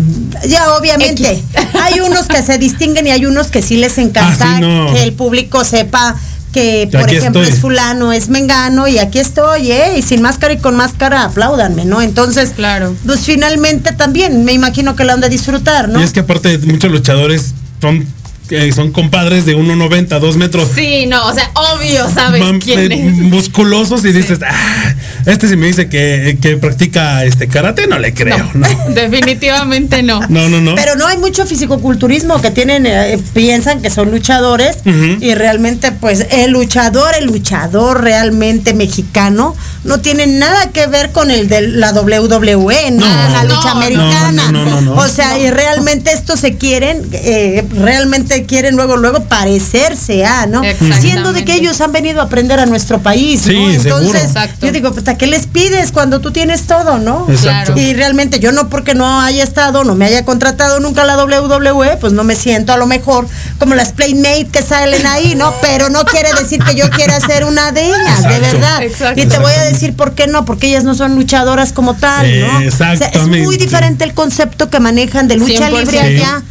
K: Ya, obviamente. Hay unos que se distinguen y hay unos que sí les encanta
C: Ah, sí, no.
K: que el público sepa que, por
C: aquí
K: ejemplo,
C: estoy.
K: es fulano, es mengano y aquí estoy, ¿eh? Y sin máscara y con máscara, apláudanme, ¿no? Entonces,
D: Claro.
K: pues finalmente también me imagino que lo han de disfrutar, ¿no?
C: Y es que aparte muchos luchadores son, eh, son compadres de 1,90, 2 metros.
D: Sí, no, o sea, obvio sabes
C: Mam-
D: quién
C: eh,
D: es.
C: musculosos y dices, ah, este si me dice que, que practica este karate, no le creo, no.
D: Definitivamente no.
C: No, no, no.
K: Pero no hay mucho fisicoculturismo que tienen, eh, piensan que son luchadores y realmente pues el luchador, el luchador realmente mexicano no tiene nada que ver con el de la WWE, no,
C: No.
K: la lucha
D: no,
K: americana.
C: no, no, no, no.
K: O sea, y realmente estos se quieren, eh, realmente quieren luego, luego parecerse a, ¿no?
D: Exactamente.
K: Siendo de que ellos han venido a aprender a nuestro país,
C: Sí,
K: ¿no? Entonces,
D: Exacto.
K: yo digo, pues, ¿a qué les pides cuando tú tienes todo, no?
C: Exacto.
K: Y realmente yo no porque no haya estado, no me haya contratado nunca la WWE, pues no me siento a lo mejor como las Playmate que salen ahí, ¿no? Pero no quiere decir que yo quiera ser una de ellas, de verdad.
D: Exacto.
K: Y te voy a decir por qué no, porque ellas no son luchadoras como tal, ¿no?
C: Eh,
K: O sea, es
C: exactamente.
K: muy diferente el concepto que manejan de lucha
D: 100%.
K: libre allá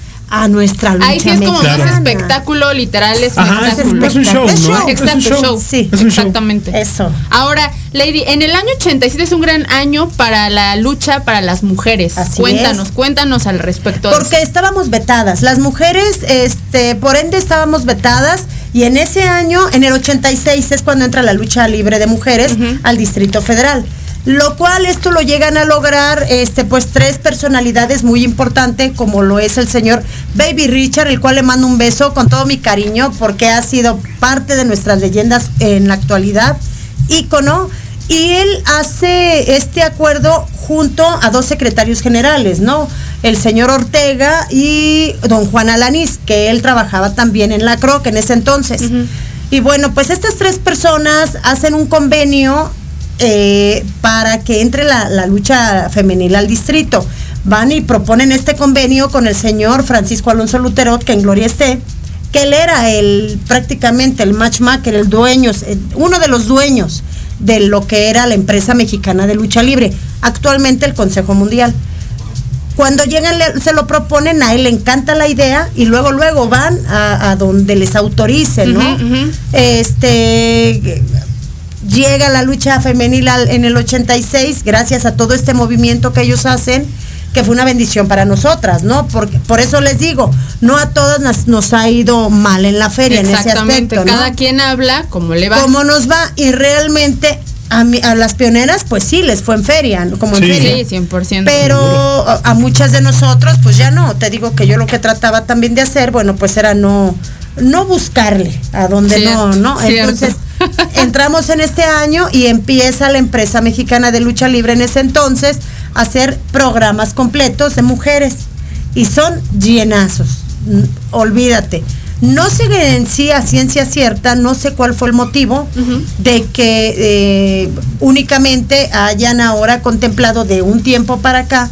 K: a nuestra lucha
D: Ahí sí es como
K: mexicana.
D: más espectáculo, literal
C: Ajá, es,
D: espectáculo.
C: es un show,
K: Es
C: ¿no?
K: show.
C: Es un
D: Exacto,
C: show.
K: Sí.
C: Es un show.
D: Exactamente.
K: Eso.
D: Ahora, Lady, en el año 87 es un gran año para la lucha para las mujeres.
K: Así
D: cuéntanos,
K: es.
D: cuéntanos al respecto. de
K: Porque
D: eso.
K: estábamos vetadas. Las mujeres, este, por ende estábamos vetadas y en ese año, en el 86 es cuando entra la lucha libre de mujeres al Distrito Federal. Lo cual esto lo llegan a lograr este pues tres personalidades muy importantes como lo es el señor Baby Richard, el cual le mando un beso con todo mi cariño porque ha sido parte de nuestras leyendas en la actualidad, ícono y él hace este acuerdo junto a dos secretarios generales, ¿no? El señor Ortega y don Juan Alanís, que él trabajaba también en la CROC en ese entonces. Y bueno, pues estas tres personas hacen un convenio eh, para que entre la, la lucha femenil al distrito. Van y proponen este convenio con el señor Francisco Alonso Lutero, que en gloria esté, que él era el prácticamente el matchmaker, el dueño, uno de los dueños de lo que era la empresa mexicana de lucha libre, actualmente el Consejo Mundial. Cuando llegan, le- se lo proponen, a él le encanta la idea y luego, luego van a, a donde les autoricen, ¿no? Este llega la lucha femenil en el 86 gracias a todo este movimiento que ellos hacen que fue una bendición para nosotras, ¿no? Porque por eso les digo, no a todas nos, nos ha ido mal en la feria en ese aspecto, ¿no?
D: Cada quien habla como le va.
K: cómo nos va y realmente a, mi- a las pioneras pues sí les fue en feria, como en feria.
D: Sí, 100%.
K: Pero a, a muchas de nosotros, pues ya no. Te digo que yo lo que trataba también de hacer, bueno, pues era no, no buscarle a donde
D: Cierto,
K: no, ¿no?
D: cierto.
K: Entonces, entramos en este año y empieza la empresa mexicana de lucha libre en ese entonces a hacer programas completos de mujeres. Y son llenazos. Olvídate. No sé en sí a ciencia cierta, no sé cuál fue el motivo de que eh, únicamente hayan ahora contemplado de un tiempo para acá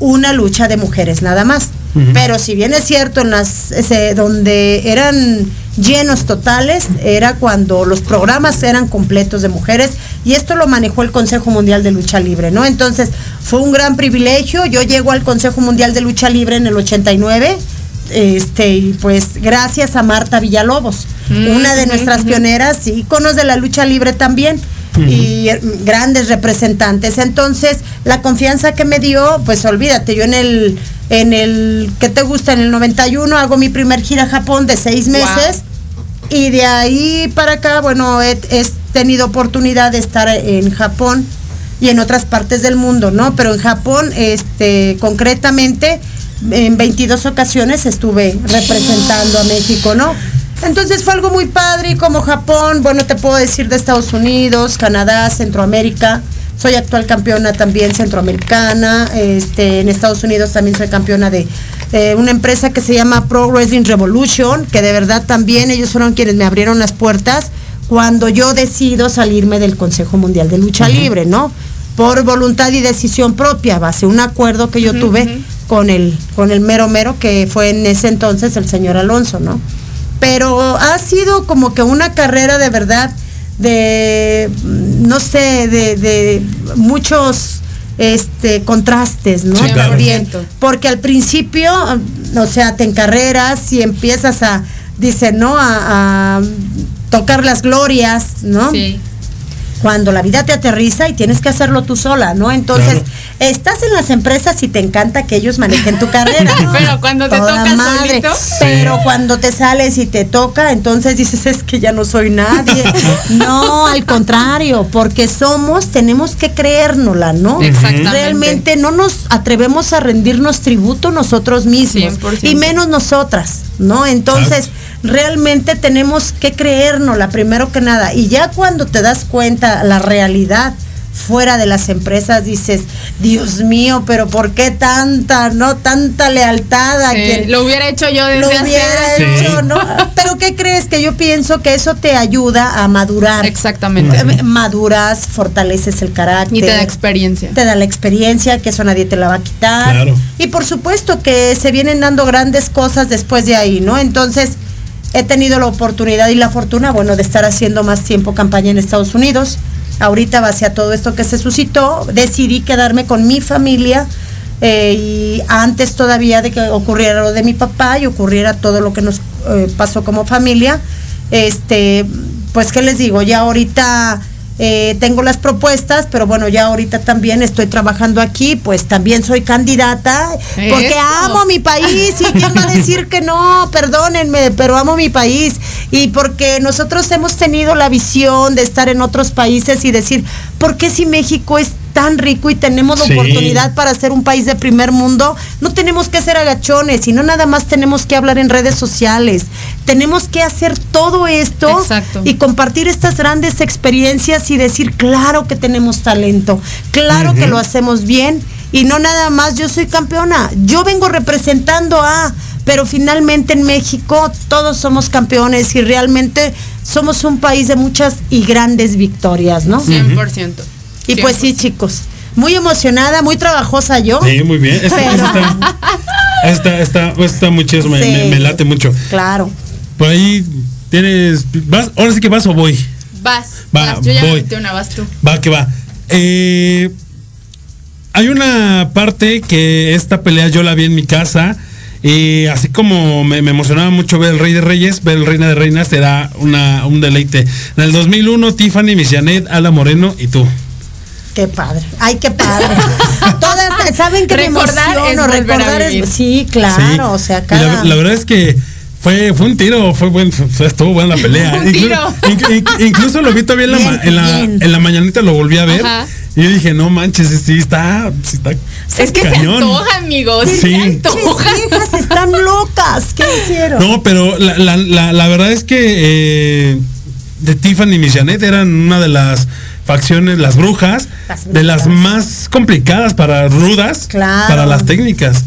K: una lucha de mujeres nada más. Pero si bien es cierto, en las ese, donde eran llenos totales, era cuando los programas eran completos de mujeres y esto lo manejó el Consejo Mundial de Lucha Libre, ¿no? Entonces fue un gran privilegio. Yo llego al Consejo Mundial de Lucha Libre en el 89 este y pues gracias a Marta Villalobos,
D: Mm,
K: una de nuestras pioneras, íconos de la lucha libre también y grandes representantes. Entonces, la confianza que me dio, pues olvídate, yo en el en el ¿qué te gusta? En el 91 hago mi primer gira a Japón de seis
D: Wow.
K: meses y de ahí para acá, bueno, he, he tenido oportunidad de estar en Japón y en otras partes del mundo, ¿no? Pero en Japón, este, concretamente, en 22 ocasiones estuve representando a México, ¿no? Entonces fue algo muy padre como Japón, bueno, te puedo decir de Estados Unidos, Canadá, Centroamérica. Soy actual campeona también centroamericana. Este, en Estados Unidos también soy campeona de eh, una empresa que se llama Pro Wrestling Revolution, que de verdad también ellos fueron quienes me abrieron las puertas cuando yo decido salirme del Consejo Mundial de Lucha Libre, ¿no? Por voluntad y decisión propia, base un acuerdo que yo tuve con el, con el mero mero que fue en ese entonces el señor Alonso, ¿no? Pero ha sido como que una carrera de verdad de, no sé, de, de muchos este contrastes, ¿no?
D: Sí, claro.
K: También, porque al principio, mm, o sea, te encarreras y empiezas a, dice, ¿no? A, a tocar las glorias, ¿no?
D: Sí.
K: Cuando la vida te aterriza y tienes que hacerlo tú sola, ¿no? Entonces,
C: Claro.
K: estás en las empresas y te encanta que ellos manejen tu carrera. ¿no?
D: Pero cuando te
K: Toda
D: toca
K: madre.
D: solito.
K: Pero cuando te sales y te toca, entonces dices, es que ya no soy nadie. no, al contrario, porque somos, tenemos que creérnosla, ¿no?
D: Exactamente.
K: Realmente no nos atrevemos a rendirnos tributo nosotros mismos.
D: 100%.
K: Y menos nosotras, ¿no? Entonces, realmente tenemos que creérnosla primero que nada. Y ya cuando te das cuenta la realidad fuera de las empresas dices, Dios mío, pero ¿por qué tanta, no? Tanta lealtad a
D: Sí,
K: quien
D: lo hubiera hecho yo desde
K: lo hubiera hecho, ¿no? Pero ¿qué crees? Que yo pienso que eso te ayuda a madurar.
D: Exactamente.
K: Eh, Maduras, fortaleces el carácter.
D: Y te da experiencia.
K: Te da la experiencia, que eso nadie te la va a quitar.
C: Claro.
K: Y por supuesto que se vienen dando grandes cosas después de ahí, ¿no? Entonces, he tenido la oportunidad y la fortuna, bueno, de estar haciendo más tiempo campaña en Estados Unidos. Ahorita, base a todo esto que se suscitó, decidí quedarme con mi familia. eh, y antes todavía de que ocurriera lo de mi papá y ocurriera todo lo que nos eh, pasó como familia, este, pues qué les digo, ya ahorita eh, tengo las propuestas, pero bueno, ya ahorita también estoy trabajando aquí, pues también soy candidata, porque
D: Eso.
K: amo mi país y quién va a decir que no, perdónenme, pero amo mi país y porque nosotros hemos tenido la visión de estar en otros países y decir, ¿por qué si México es tan rico y tenemos la
C: Sí.
K: oportunidad para ser un país de primer mundo, no tenemos que ser agachones y no nada más tenemos que hablar en redes sociales. Tenemos que hacer todo esto
D: Exacto.
K: y compartir estas grandes experiencias y decir, claro que tenemos talento, claro que lo hacemos bien y no nada más yo soy campeona, yo vengo representando a, pero finalmente en México todos somos campeones y realmente somos un país de muchas y grandes victorias, ¿no?
D: 100%.
K: Y pues sí, chicos, muy emocionada, muy trabajosa yo.
C: Sí, muy bien. Esta,
K: Pero-
C: esta, esta, esta- está muy chido, me,
K: Sí.
C: me- me late mucho.
K: Claro.
C: Por ahí tienes. ¿Vas? Ahora sí que vas o voy.
D: Vas,
C: Va,
D: vas. Yo ya
C: voy.
D: metí una, vas tú.
C: Va, que va. Eh, hay una parte que esta pelea yo la vi en mi casa. Y así como me, me emocionaba mucho ver el Rey de Reyes, ver el Reina de Reinas te da una, un deleite. En el 2001, Tiffany, Miss Janet, Ala Moreno y tú.
K: Qué padre. Ay, qué padre. Todas saben que
D: Recordar
K: me emociono,
D: es
K: recordar es sí, claro,
C: Sí.
K: o sea, cada
C: La, la verdad es que fue, fue un tiro, fue buen, fue- estuvo buena la pelea.
D: Un tiro.
C: Inclu- inc- incluso lo vi todavía en la,
K: Bien,
C: en, la, en la mañanita, lo volví a ver.
D: Ajá.
C: Y yo dije, no manches, sí está, sí está
D: Es que
C: cañón.
D: se antoja, amigos.
C: Sí.
D: Se antoja.
K: Están locas. ¿Qué hicieron?
C: No, pero la, la, la, la verdad es que eh, de Tiffany y Miss Janet eran una de las facciones, las brujas,
K: Las
C: de las más complicadas para rudas,
K: Claro.
C: para las técnicas.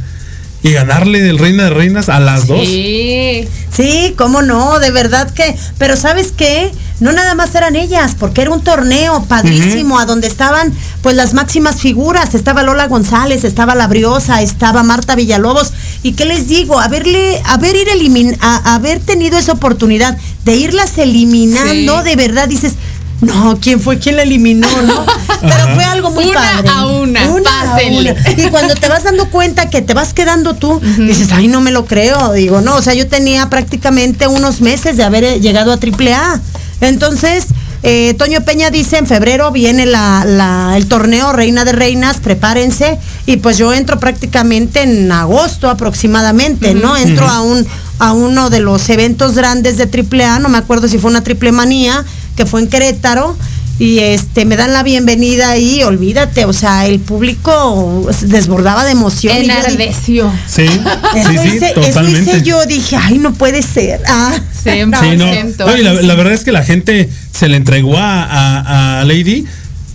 C: Y ganarle del Reina de Reinas a las dos.
D: Sí.
K: Sí, cómo no, de verdad que, pero ¿sabes qué? No nada más eran ellas, porque era un torneo padrísimo, a donde estaban pues las máximas figuras, estaba Lola González, estaba La Briosa, estaba Marta Villalobos, y qué les digo, haberle, haber ir elimin, a- haber tenido esa oportunidad de irlas eliminando,
D: Sí.
K: de verdad dices, no, ¿quién fue quien la eliminó, no? Pero fue algo muy
D: Una
K: padre.
D: a una,
K: a
D: pásenle.
K: una. Y cuando te vas dando cuenta que te vas quedando tú, dices, ay, no me lo creo. Digo, no, o sea, yo tenía prácticamente unos meses de haber eh, llegado a AAA. Entonces, eh, Toño Peña dice, en febrero viene la, la- el torneo Reina de Reinas, prepárense. Y pues yo entro prácticamente en agosto aproximadamente, ¿no? Entro a un a uno de los eventos grandes de AAA, no me acuerdo si fue una triple manía, que fue en Querétaro y este me dan la bienvenida ahí, olvídate, o sea, el público se desbordaba de emoción. y
D: Enardeció.
C: Sí,
K: eso,
C: sí, sí,
K: hice, eso
C: totalmente.
K: hice yo, dije, ay, no puede ser. Ah.
C: Sí, no. No, y la, la verdad es que la gente se le entregó a, a- a Lady.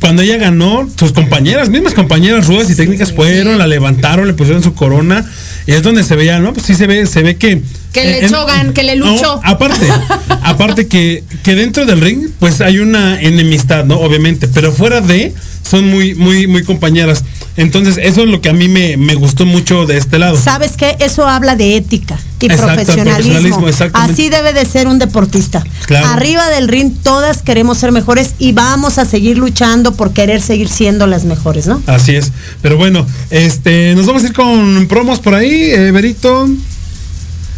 C: Cuando ella ganó, sus compañeras, mismas compañeras rudas y técnicas fueron, la levantaron, le pusieron su corona. Y es donde se veía, ¿no? Pues sí se ve, se ve que
D: Que le
C: en-
D: echó gan- que le
C: No,
D: luchó.
C: aparte, aparte que, que dentro del ring, pues hay una enemistad, ¿no? Obviamente, pero fuera de, son muy, muy, muy compañeras. Entonces, eso es lo que a mí me, me gustó mucho de este lado.
K: ¿Sabes qué? Eso habla de ética y
C: Exacto,
K: profesionalismo.
C: profesionalismo.
K: Así debe de ser un deportista.
C: Claro.
K: Arriba del ring todas queremos ser mejores y vamos a seguir luchando por querer seguir siendo las mejores, ¿no?
C: Así es. Pero bueno, este, nos vamos a ir con promos por ahí, eh, Berito.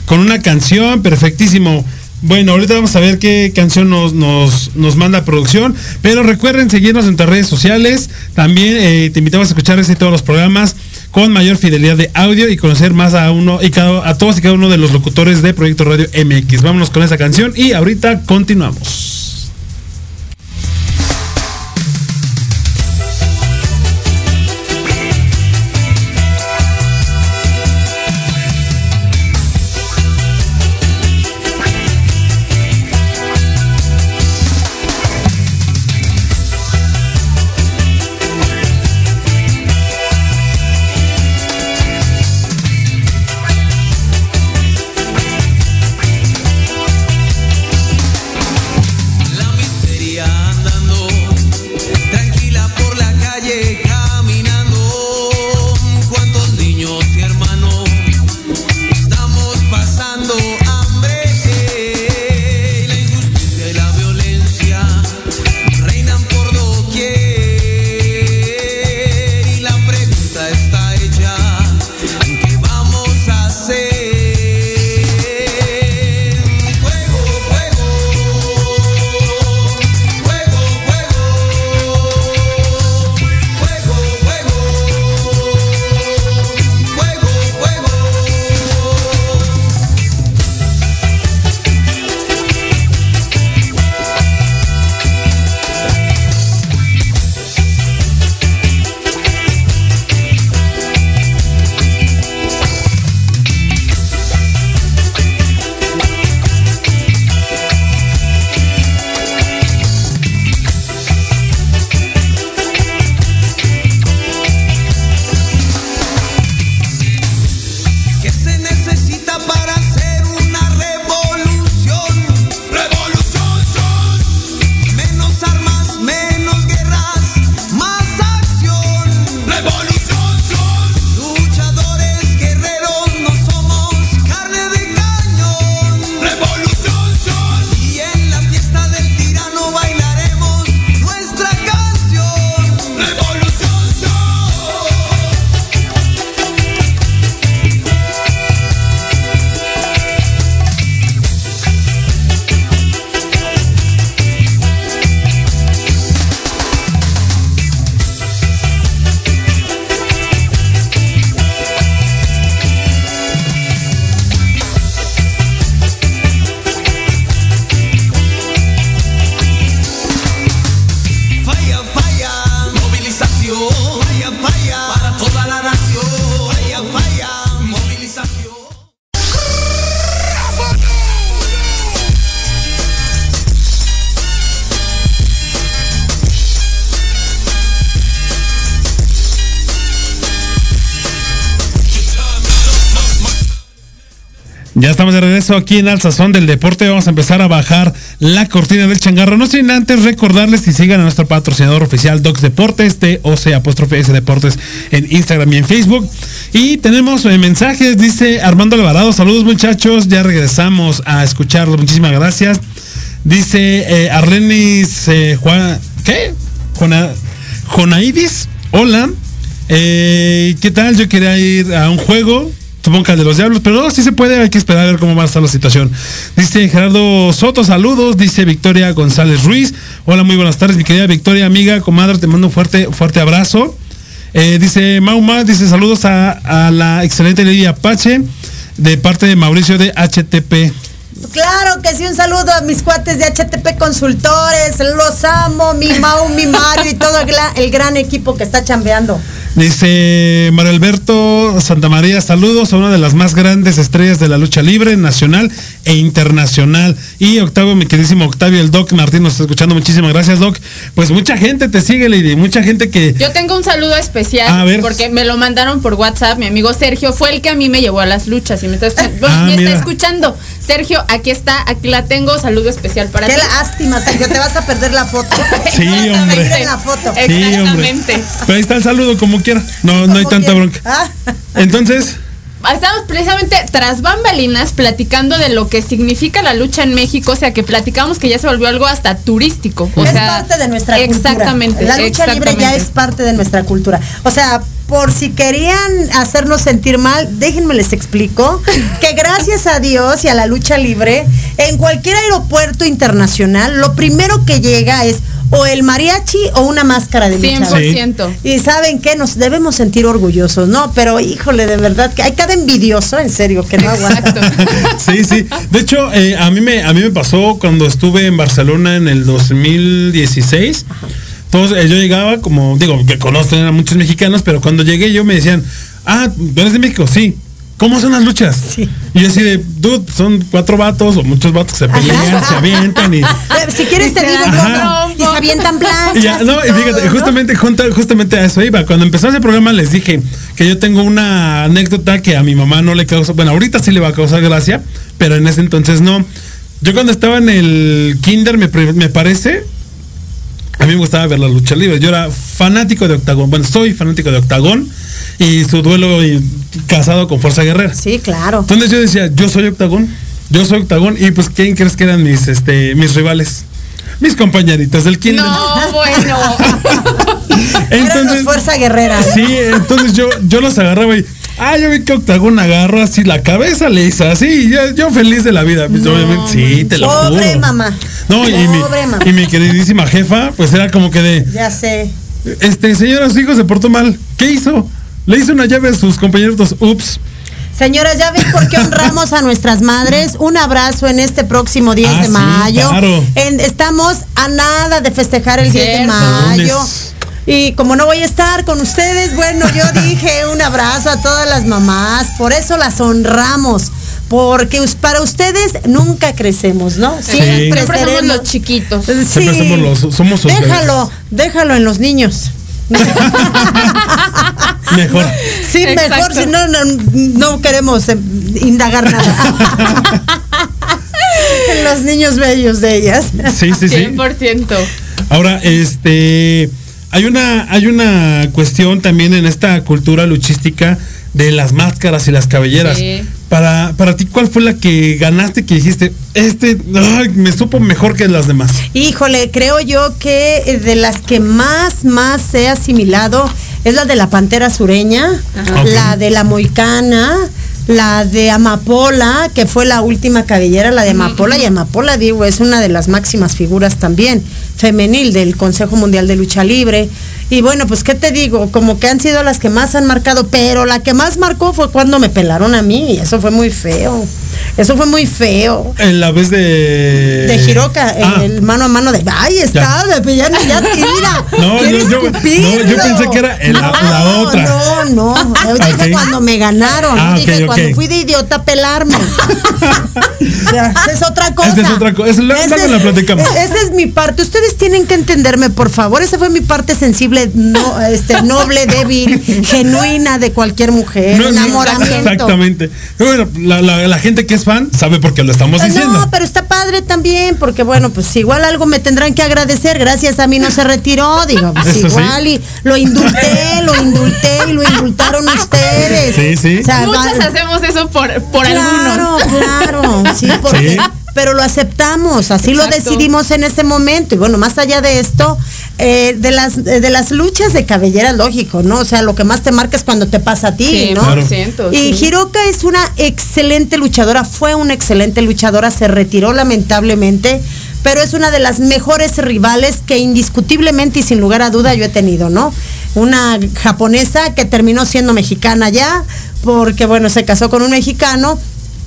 C: Con una canción, perfectísimo. Bueno, ahorita vamos a ver qué canción nos, nos, nos manda producción. Pero recuerden seguirnos en nuestras redes sociales. También eh, te invitamos a escuchar este y todos los programas con mayor fidelidad de audio y conocer más a uno y cada, a todos y cada uno de los locutores de Proyecto Radio MX. Vámonos con esa canción y ahorita continuamos. Aquí en Alzazón del Deporte. Vamos a empezar a bajar la cortina del changarro. No sin antes recordarles que sigan a nuestro patrocinador oficial Docs Deportes, T-O-C apóstrofe S Deportes en Instagram y en Facebook. Y tenemos eh, mensajes, dice Armando Alvarado. Saludos muchachos, ya regresamos a escucharlos. Muchísimas gracias. Dice eh, Arlenis eh, Juan, ¿qué? Jona, Jonaidis, hola. Eh, ¿Qué tal? Yo quería ir a un juego. Supongo que de los diablos, pero no, sí se puede, hay que esperar a ver cómo va a estar la situación. Dice Gerardo Soto, saludos, dice Victoria González Ruiz. Hola, muy buenas tardes, mi querida Victoria, amiga, comadre, te mando un fuerte, fuerte abrazo. Eh, dice Mauma, dice saludos a, la excelente Lidia Apache de parte de Mauricio de HTP.
K: Claro que sí, un saludo a mis cuates de HTP Consultores, los amo, mi Mau, mi Mario y todo el gran equipo que está chambeando.
C: Dice Mario Alberto Santa María, saludos a una de las más grandes estrellas de la lucha libre nacional e internacional. Y Octavio, mi queridísimo Octavio, el Doc Martín nos está escuchando. Muchísimas gracias, Doc. Pues mucha gente te sigue, Lady, mucha gente que...
D: Yo tengo un saludo especial
C: A ver.
D: porque me lo mandaron por WhatsApp. Mi amigo Sergio fue el que a mí me llevó a las luchas y me está, escu- bueno,
C: Ah,
D: me está escuchando. Sergio, aquí está, aquí la tengo. Saludo especial para
K: Qué
D: ti.
K: lástima, Sergio, te vas a perder la foto.
C: Sí, hombre.
K: La foto.
C: Sí, hombre.
D: Exactamente.
C: Pero ahí está el saludo como quiera. No, no hay tanta bronca.
K: Ah,
C: Entonces,
D: Estamos precisamente tras bambalinas platicando de lo que significa la lucha en México, o sea que platicamos que ya se volvió algo hasta turístico. O
K: es
D: sea,
K: parte de nuestra
D: exactamente,
K: cultura. La lucha libre ya es parte de nuestra cultura. O sea, por si querían hacernos sentir mal, déjenme les explico que gracias a Dios y a la lucha libre, en cualquier aeropuerto internacional, lo primero que llega es o el mariachi o una máscara de lucha.
D: 100%.
K: Y saben que nos debemos sentir orgullosos, ¿no? Pero híjole, de verdad que hay cada envidioso, en serio, que no aguanta.
C: sí, sí. De hecho, eh, a, mí me, a mí me pasó cuando estuve en Barcelona en el 2016. Todos, eh, yo llegaba como, digo, que conocen a muchos mexicanos, pero cuando llegué yo me decían, ah, ¿tú eres de México? Sí. ¿Cómo son las luchas? Y yo así de, dude, son cuatro vatos o muchos vatos que se pelean, se avientan y...
K: Si quieres te digo cómo. Y se avientan planchas.
C: Y ya, no, y
K: y todo,
C: fíjate,
K: ¿no?
C: justamente, justamente a eso iba. Cuando empezó ese programa les dije que yo tengo una anécdota que a mi mamá no le causa, bueno, ahorita sí le va a causar gracia, pero en ese entonces no. Yo cuando estaba en el kinder, me, me parece, a mí me gustaba ver la lucha libre. Yo era fanático de Octagón, bueno, soy fanático de Octagón y su duelo y- casado con Fuerza Guerrera.
K: Sí, claro.
C: Entonces yo decía, yo soy Octagón, yo soy Octagón y pues ¿quién crees que eran mis, este, mis rivales? Mis compañeritas del kinder.
D: No, bueno.
K: Éramos fuerza guerrera.
C: Sí, entonces yo, yo los agarraba y. Ah, yo vi que Octagón agarró así la cabeza, le hizo así, yo, yo feliz de la vida. Pues, obviamente, sí, te lo
K: Pobre
C: juro.
K: mamá.
C: No, y mi,
K: Pobre mamá.
C: y mi queridísima jefa, pues era como que de,
K: Ya sé.
C: este, señora, su hijo se portó mal. ¿Qué hizo? Le hizo una llave a sus compañeros. Ups.
K: Señoras, ¿ya ven por qué honramos a nuestras madres? Un abrazo en este próximo 10
C: Ah,
K: de
C: sí,
K: mayo.
C: claro.
K: En- estamos a nada de festejar el 10 de mayo.
C: Lunes.
K: Y como no voy a estar con ustedes, bueno, yo dije un abrazo a todas las mamás, por eso las honramos, porque para ustedes nunca crecemos, ¿no?
D: Siempre somos
K: seremos-
D: los chiquitos.
C: Siempre somos los- somos
K: Déjalo, déjalo en los niños.
C: Mejor.
K: Sí,
D: Exacto.
K: mejor si no, no, no queremos eh, indagar nada. en los niños bellos de ellas.
C: Sí, sí, sí.
D: 100%.
C: Ahora, este, hay una, hay una cuestión también en esta cultura luchística de las máscaras y las cabelleras.
D: Sí.
C: Para, para ti, ¿cuál fue la que ganaste que dijiste, este, ay, me supo mejor que las demás?
K: Híjole, creo yo que eh, de las que más, más he asimilado es la de la pantera sureña, la de la moicana, la de Amapola, que fue la última cabellera, la de Amapola, y Amapola, digo, es una de las máximas figuras también, femenil del Consejo Mundial de Lucha Libre. Y bueno, pues qué te digo, como que han sido las que más han marcado, pero la que más marcó fue cuando me pelaron a mí, y eso fue muy feo. Eso fue muy feo.
C: En la vez de.
K: De Hiroka,
C: Ah.
K: el mano a mano de. ¡Ay, está! De, ya, ya tira.
C: No,
K: ¿Quieres
C: no, yo-
K: escupirlo?
C: no, yo pensé que era el- la- la otra.
K: No, no. Yo dije cuando me ganaron.
C: Ah,
K: dije cuando fui de idiota a pelarme. O sea, esa es otra cosa.
C: Esa es otra cosa. Luego- la platicamos.
K: e- Esa es mi parte. Ustedes tienen que entenderme, por favor. Esa fue mi parte sensible, no, este, noble, débil, genuina de cualquier mujer.
C: No, no,
K: enamoramiento.
C: Exactamente. Bueno, la, la- la gente que es fan sabe por qué lo estamos diciendo.
K: No, pero está padre también, porque bueno, pues igual algo me tendrán que agradecer. Gracias a mí no se retiró, digo, pues
C: Eso sí.
K: igual y lo indulté, lo indulté y lo indultaron ustedes.
C: Sí, sí.
K: O sea,
D: Muchas
K: va-
D: hacemos eso por, por
K: claro,
D: algunos.
K: claro, sí, porque,
C: Sí.
K: Pero lo aceptamos, así lo decidimos en ese momento. Y bueno, más allá de esto, eh, de las de las luchas de cabellera, lógico, ¿no? O sea, lo que más te marca es cuando te pasa a ti, ¿no?
D: 100%,
K: Y
D: sí.
K: Hiroka es una excelente luchadora, fue una excelente luchadora, se retiró lamentablemente, pero es una de las mejores rivales que indiscutiblemente y sin lugar a duda yo he tenido, ¿no? Una japonesa que terminó siendo mexicana ya, porque bueno, se casó con un mexicano,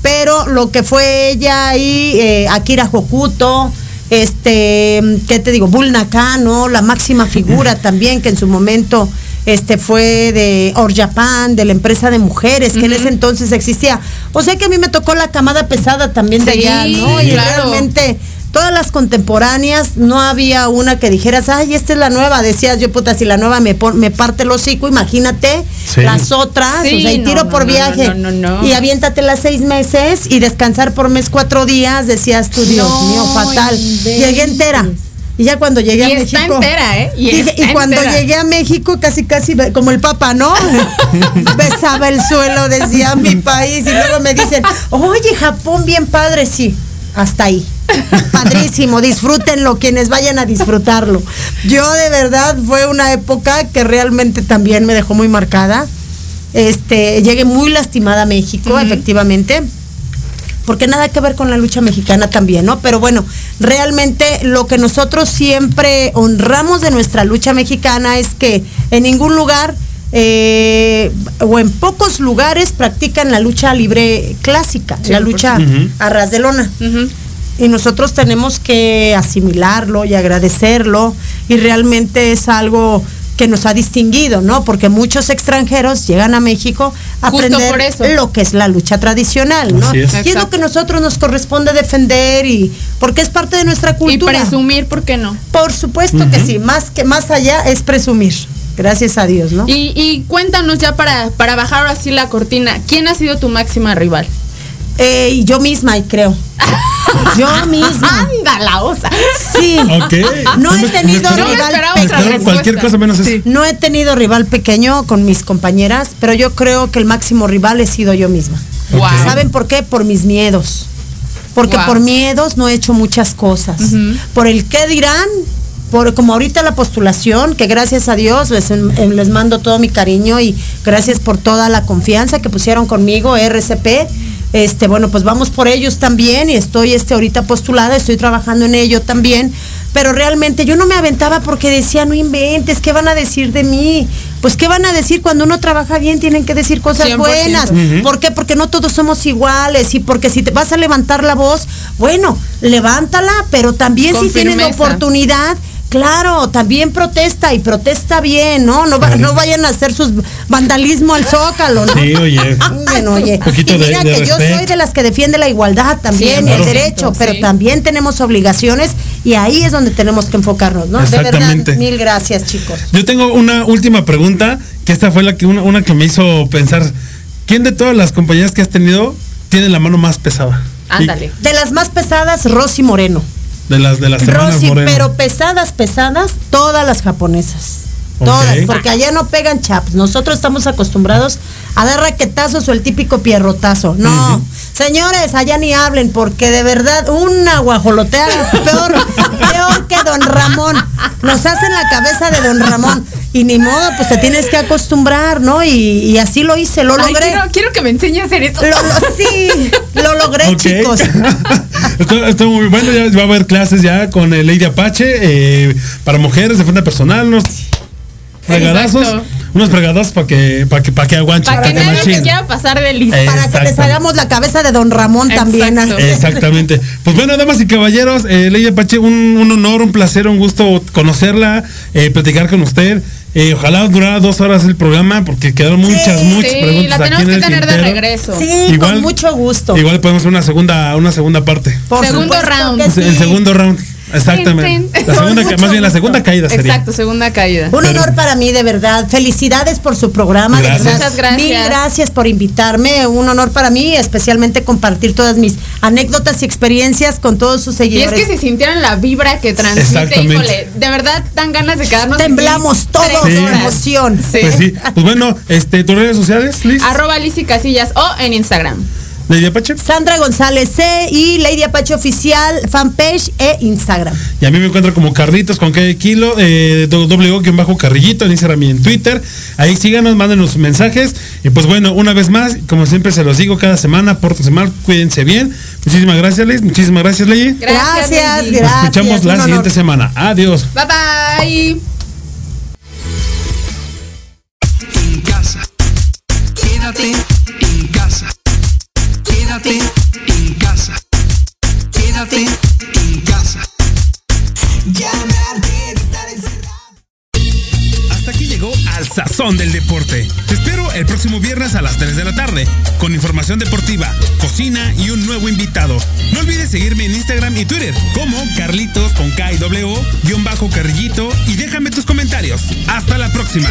K: pero lo que fue ella y eh, Akira Hokuto, este, ¿qué te digo? Bull Nakano, la máxima figura también que en su momento este fue de Orjapan, de la empresa de mujeres, que en ese entonces existía. O sea que a mí me tocó la camada pesada también de allá, ¿no?
D: sí,
K: y
D: claro.
K: realmente todas las contemporáneas, no había una que dijeras, ay, esta es la nueva. Decías yo, puta, si la nueva me, me parte el hocico, imagínate
C: Sí.
K: las otras,
D: Sí,
K: o sea, y tiro
D: no,
K: por
D: no,
K: viaje.
D: no, no, no.
K: Y aviéntate las seis meses y descansar por mes cuatro días, decías tú, Dios
D: No
K: mío, fatal.
D: inventes.
K: Llegué entera. Y ya cuando llegué
D: Y
K: a
D: está
K: México.
D: entera, ¿eh? Y
K: dije-
D: está
K: y cuando
D: entera.
K: llegué a México, casi, casi como el Papa, ¿no? Besaba el suelo, decía mi país. Y luego me dicen, oye, Japón, bien padre, sí. Hasta ahí. Padrísimo, disfrútenlo, quienes vayan a disfrutarlo. Yo de verdad fue una época que realmente también me dejó muy marcada. Este, llegué muy lastimada a México, efectivamente porque nada que ver con la lucha mexicana también, ¿no? Pero bueno, realmente lo que nosotros siempre honramos de nuestra lucha mexicana es que en ningún lugar eh, o en pocos lugares practican la lucha libre clásica, la lucha a ras de lona. Y nosotros tenemos que asimilarlo y agradecerlo y realmente es algo que nos ha distinguido, ¿no? Porque muchos extranjeros llegan a México a
D: Justo
K: aprender
D: por eso.
K: lo que es la lucha tradicional, ¿no?
C: Así es.
K: Y es lo que nosotros nos corresponde defender y porque es parte de nuestra
D: Y
K: cultura.
D: presumir, ¿por qué no?
K: Por supuesto que sí, más que más allá es presumir. Gracias a Dios, ¿no?
D: Y, y cuéntanos ya para, para bajar así la cortina, ¿quién ha sido tu máxima rival?
K: Eh, y yo misma, y creo. Yo misma.
D: Anda, la osa.
K: Sí.
C: Ok.
K: No he tenido
C: me
K: rival
D: respuesta.
C: cualquier cosa menos eso.
K: No he tenido rival pequeño con mis compañeras, pero yo creo que el máximo rival he sido yo misma.
D: Wow.
K: ¿Saben por qué? Por mis miedos. Porque
D: Wow.
K: por miedos no he hecho muchas cosas. Por el qué dirán, por como ahorita la postulación, que gracias a Dios les, les mando todo mi cariño y gracias por toda la confianza que pusieron conmigo, RCP. Este, bueno, pues vamos por ellos también y estoy este ahorita postulada, estoy trabajando en ello también, pero realmente yo no me aventaba porque decía, no inventes, ¿qué van a decir de mí? Pues qué van a decir cuando uno trabaja bien, tienen que decir cosas
D: 100%.
K: buenas. ¿Por qué? Porque no todos somos iguales y porque si te vas a levantar la voz, bueno, levántala, pero también
D: Con
K: si tienes la
D: firmeza.
K: oportunidad, claro, también protesta y protesta bien, ¿no? No, va- no vayan a hacer sus vandalismo al zócalo, ¿no?
C: Sí, oye.
K: Bueno, oye,
C: Poquito
K: y
C: de-
K: mira
C: de
K: que yo soy de las que defiende la igualdad también
D: Sí,
K: y el derecho,
D: Sí.
K: pero también tenemos obligaciones y ahí es donde tenemos que enfocarnos, ¿no? De
C: Exactamente.
K: verdad, mil gracias, chicos.
C: Yo tengo una última pregunta, que esta fue la que una, una que me hizo pensar. ¿Quién de todas las compañías que has tenido tiene la mano más pesada?
D: Ándale.
K: De las más pesadas, Rosy Moreno.
C: De las de las
K: Rosy, pero pesadas, pesadas, todas las japonesas. Todas, porque allá no pegan chaps. Nosotros estamos acostumbrados a dar raquetazos o el típico pierrotazo. No, señores, allá ni hablen, porque de verdad, una guajolotea peor, peor que don Ramón. Nos hacen la cabeza de don Ramón. Y ni modo, pues te tienes que acostumbrar, ¿no? Y, y así lo hice, lo
D: Ay,
K: logré.
D: quiero, quiero que me enseñe a hacer eso.
K: Lo- lo- sí, lo logré, chicos.
C: Esto, esto muy bueno, ya va a haber clases ya con el Lady Apache eh, para mujeres, defensa personal, unos fregadazos,
D: Exacto.
C: Unos fregadazos para que, para que, para que aguanchen,
D: Para que nadie se quiera pasar de listo.
K: Para que les hagamos la cabeza de don Ramón también.
C: Exactamente. Pues bueno, damas y caballeros, eh, Lady Apache, un, un honor, un placer, un gusto conocerla, eh, platicar con usted. Eh, ojalá durara dos horas el programa porque quedaron muchas, muchas
D: Sí,
C: preguntas
D: la
C: aquí
D: tenemos
C: en
D: que
C: el
D: tener de regreso.
K: Sí, con mucho gusto.
C: Igual podemos hacer una segunda, una segunda parte.
K: Por
D: Segundo round.
K: sí.
C: El segundo round. Exactamente. La segunda, más bien la segunda caída sería.
D: Exacto, segunda caída.
K: Un honor para mí, de verdad. Felicidades por su programa. de
C: Gracias.
K: verdad.
D: Muchas gracias.
K: Mil gracias por invitarme. Un honor para mí, especialmente compartir todas mis anécdotas y experiencias con todos sus
D: Y es
K: seguidores.
D: que si sintieran la vibra que transmite,
C: Exactamente.
D: híjole, de verdad dan ganas de quedarnos.
K: Temblamos
D: aquí
K: todos de emoción.
D: Sí.
C: Pues sí. Pues bueno, este, tus redes sociales, Liz.
D: Arroba Lizy Casillas o en Instagram.
C: Lady Apache.
K: Sandra González C y Lady Apache Oficial, fanpage e Instagram.
C: Y a mí me encuentro como Carlitos con qué kilo, eh, bajo carrillito en Instagram y en Twitter. Ahí síganos, mándenos sus mensajes. Y pues bueno, una vez más, como siempre se los digo cada semana, pórtense mal, cuídense bien. Muchísimas gracias, Liz. Muchísimas gracias, Ley.
D: Gracias,
K: Gracias.
C: Nos escuchamos la siguiente semana. Adiós.
D: Bye bye.
A: En casa. Quédate
C: próximo viernes a las 3 de la tarde, con información deportiva, cocina y un nuevo invitado. No olvides seguirme en Instagram y Twitter como Carlitos con K y W, guion bajo Carrillito y déjame tus comentarios. Hasta la próxima.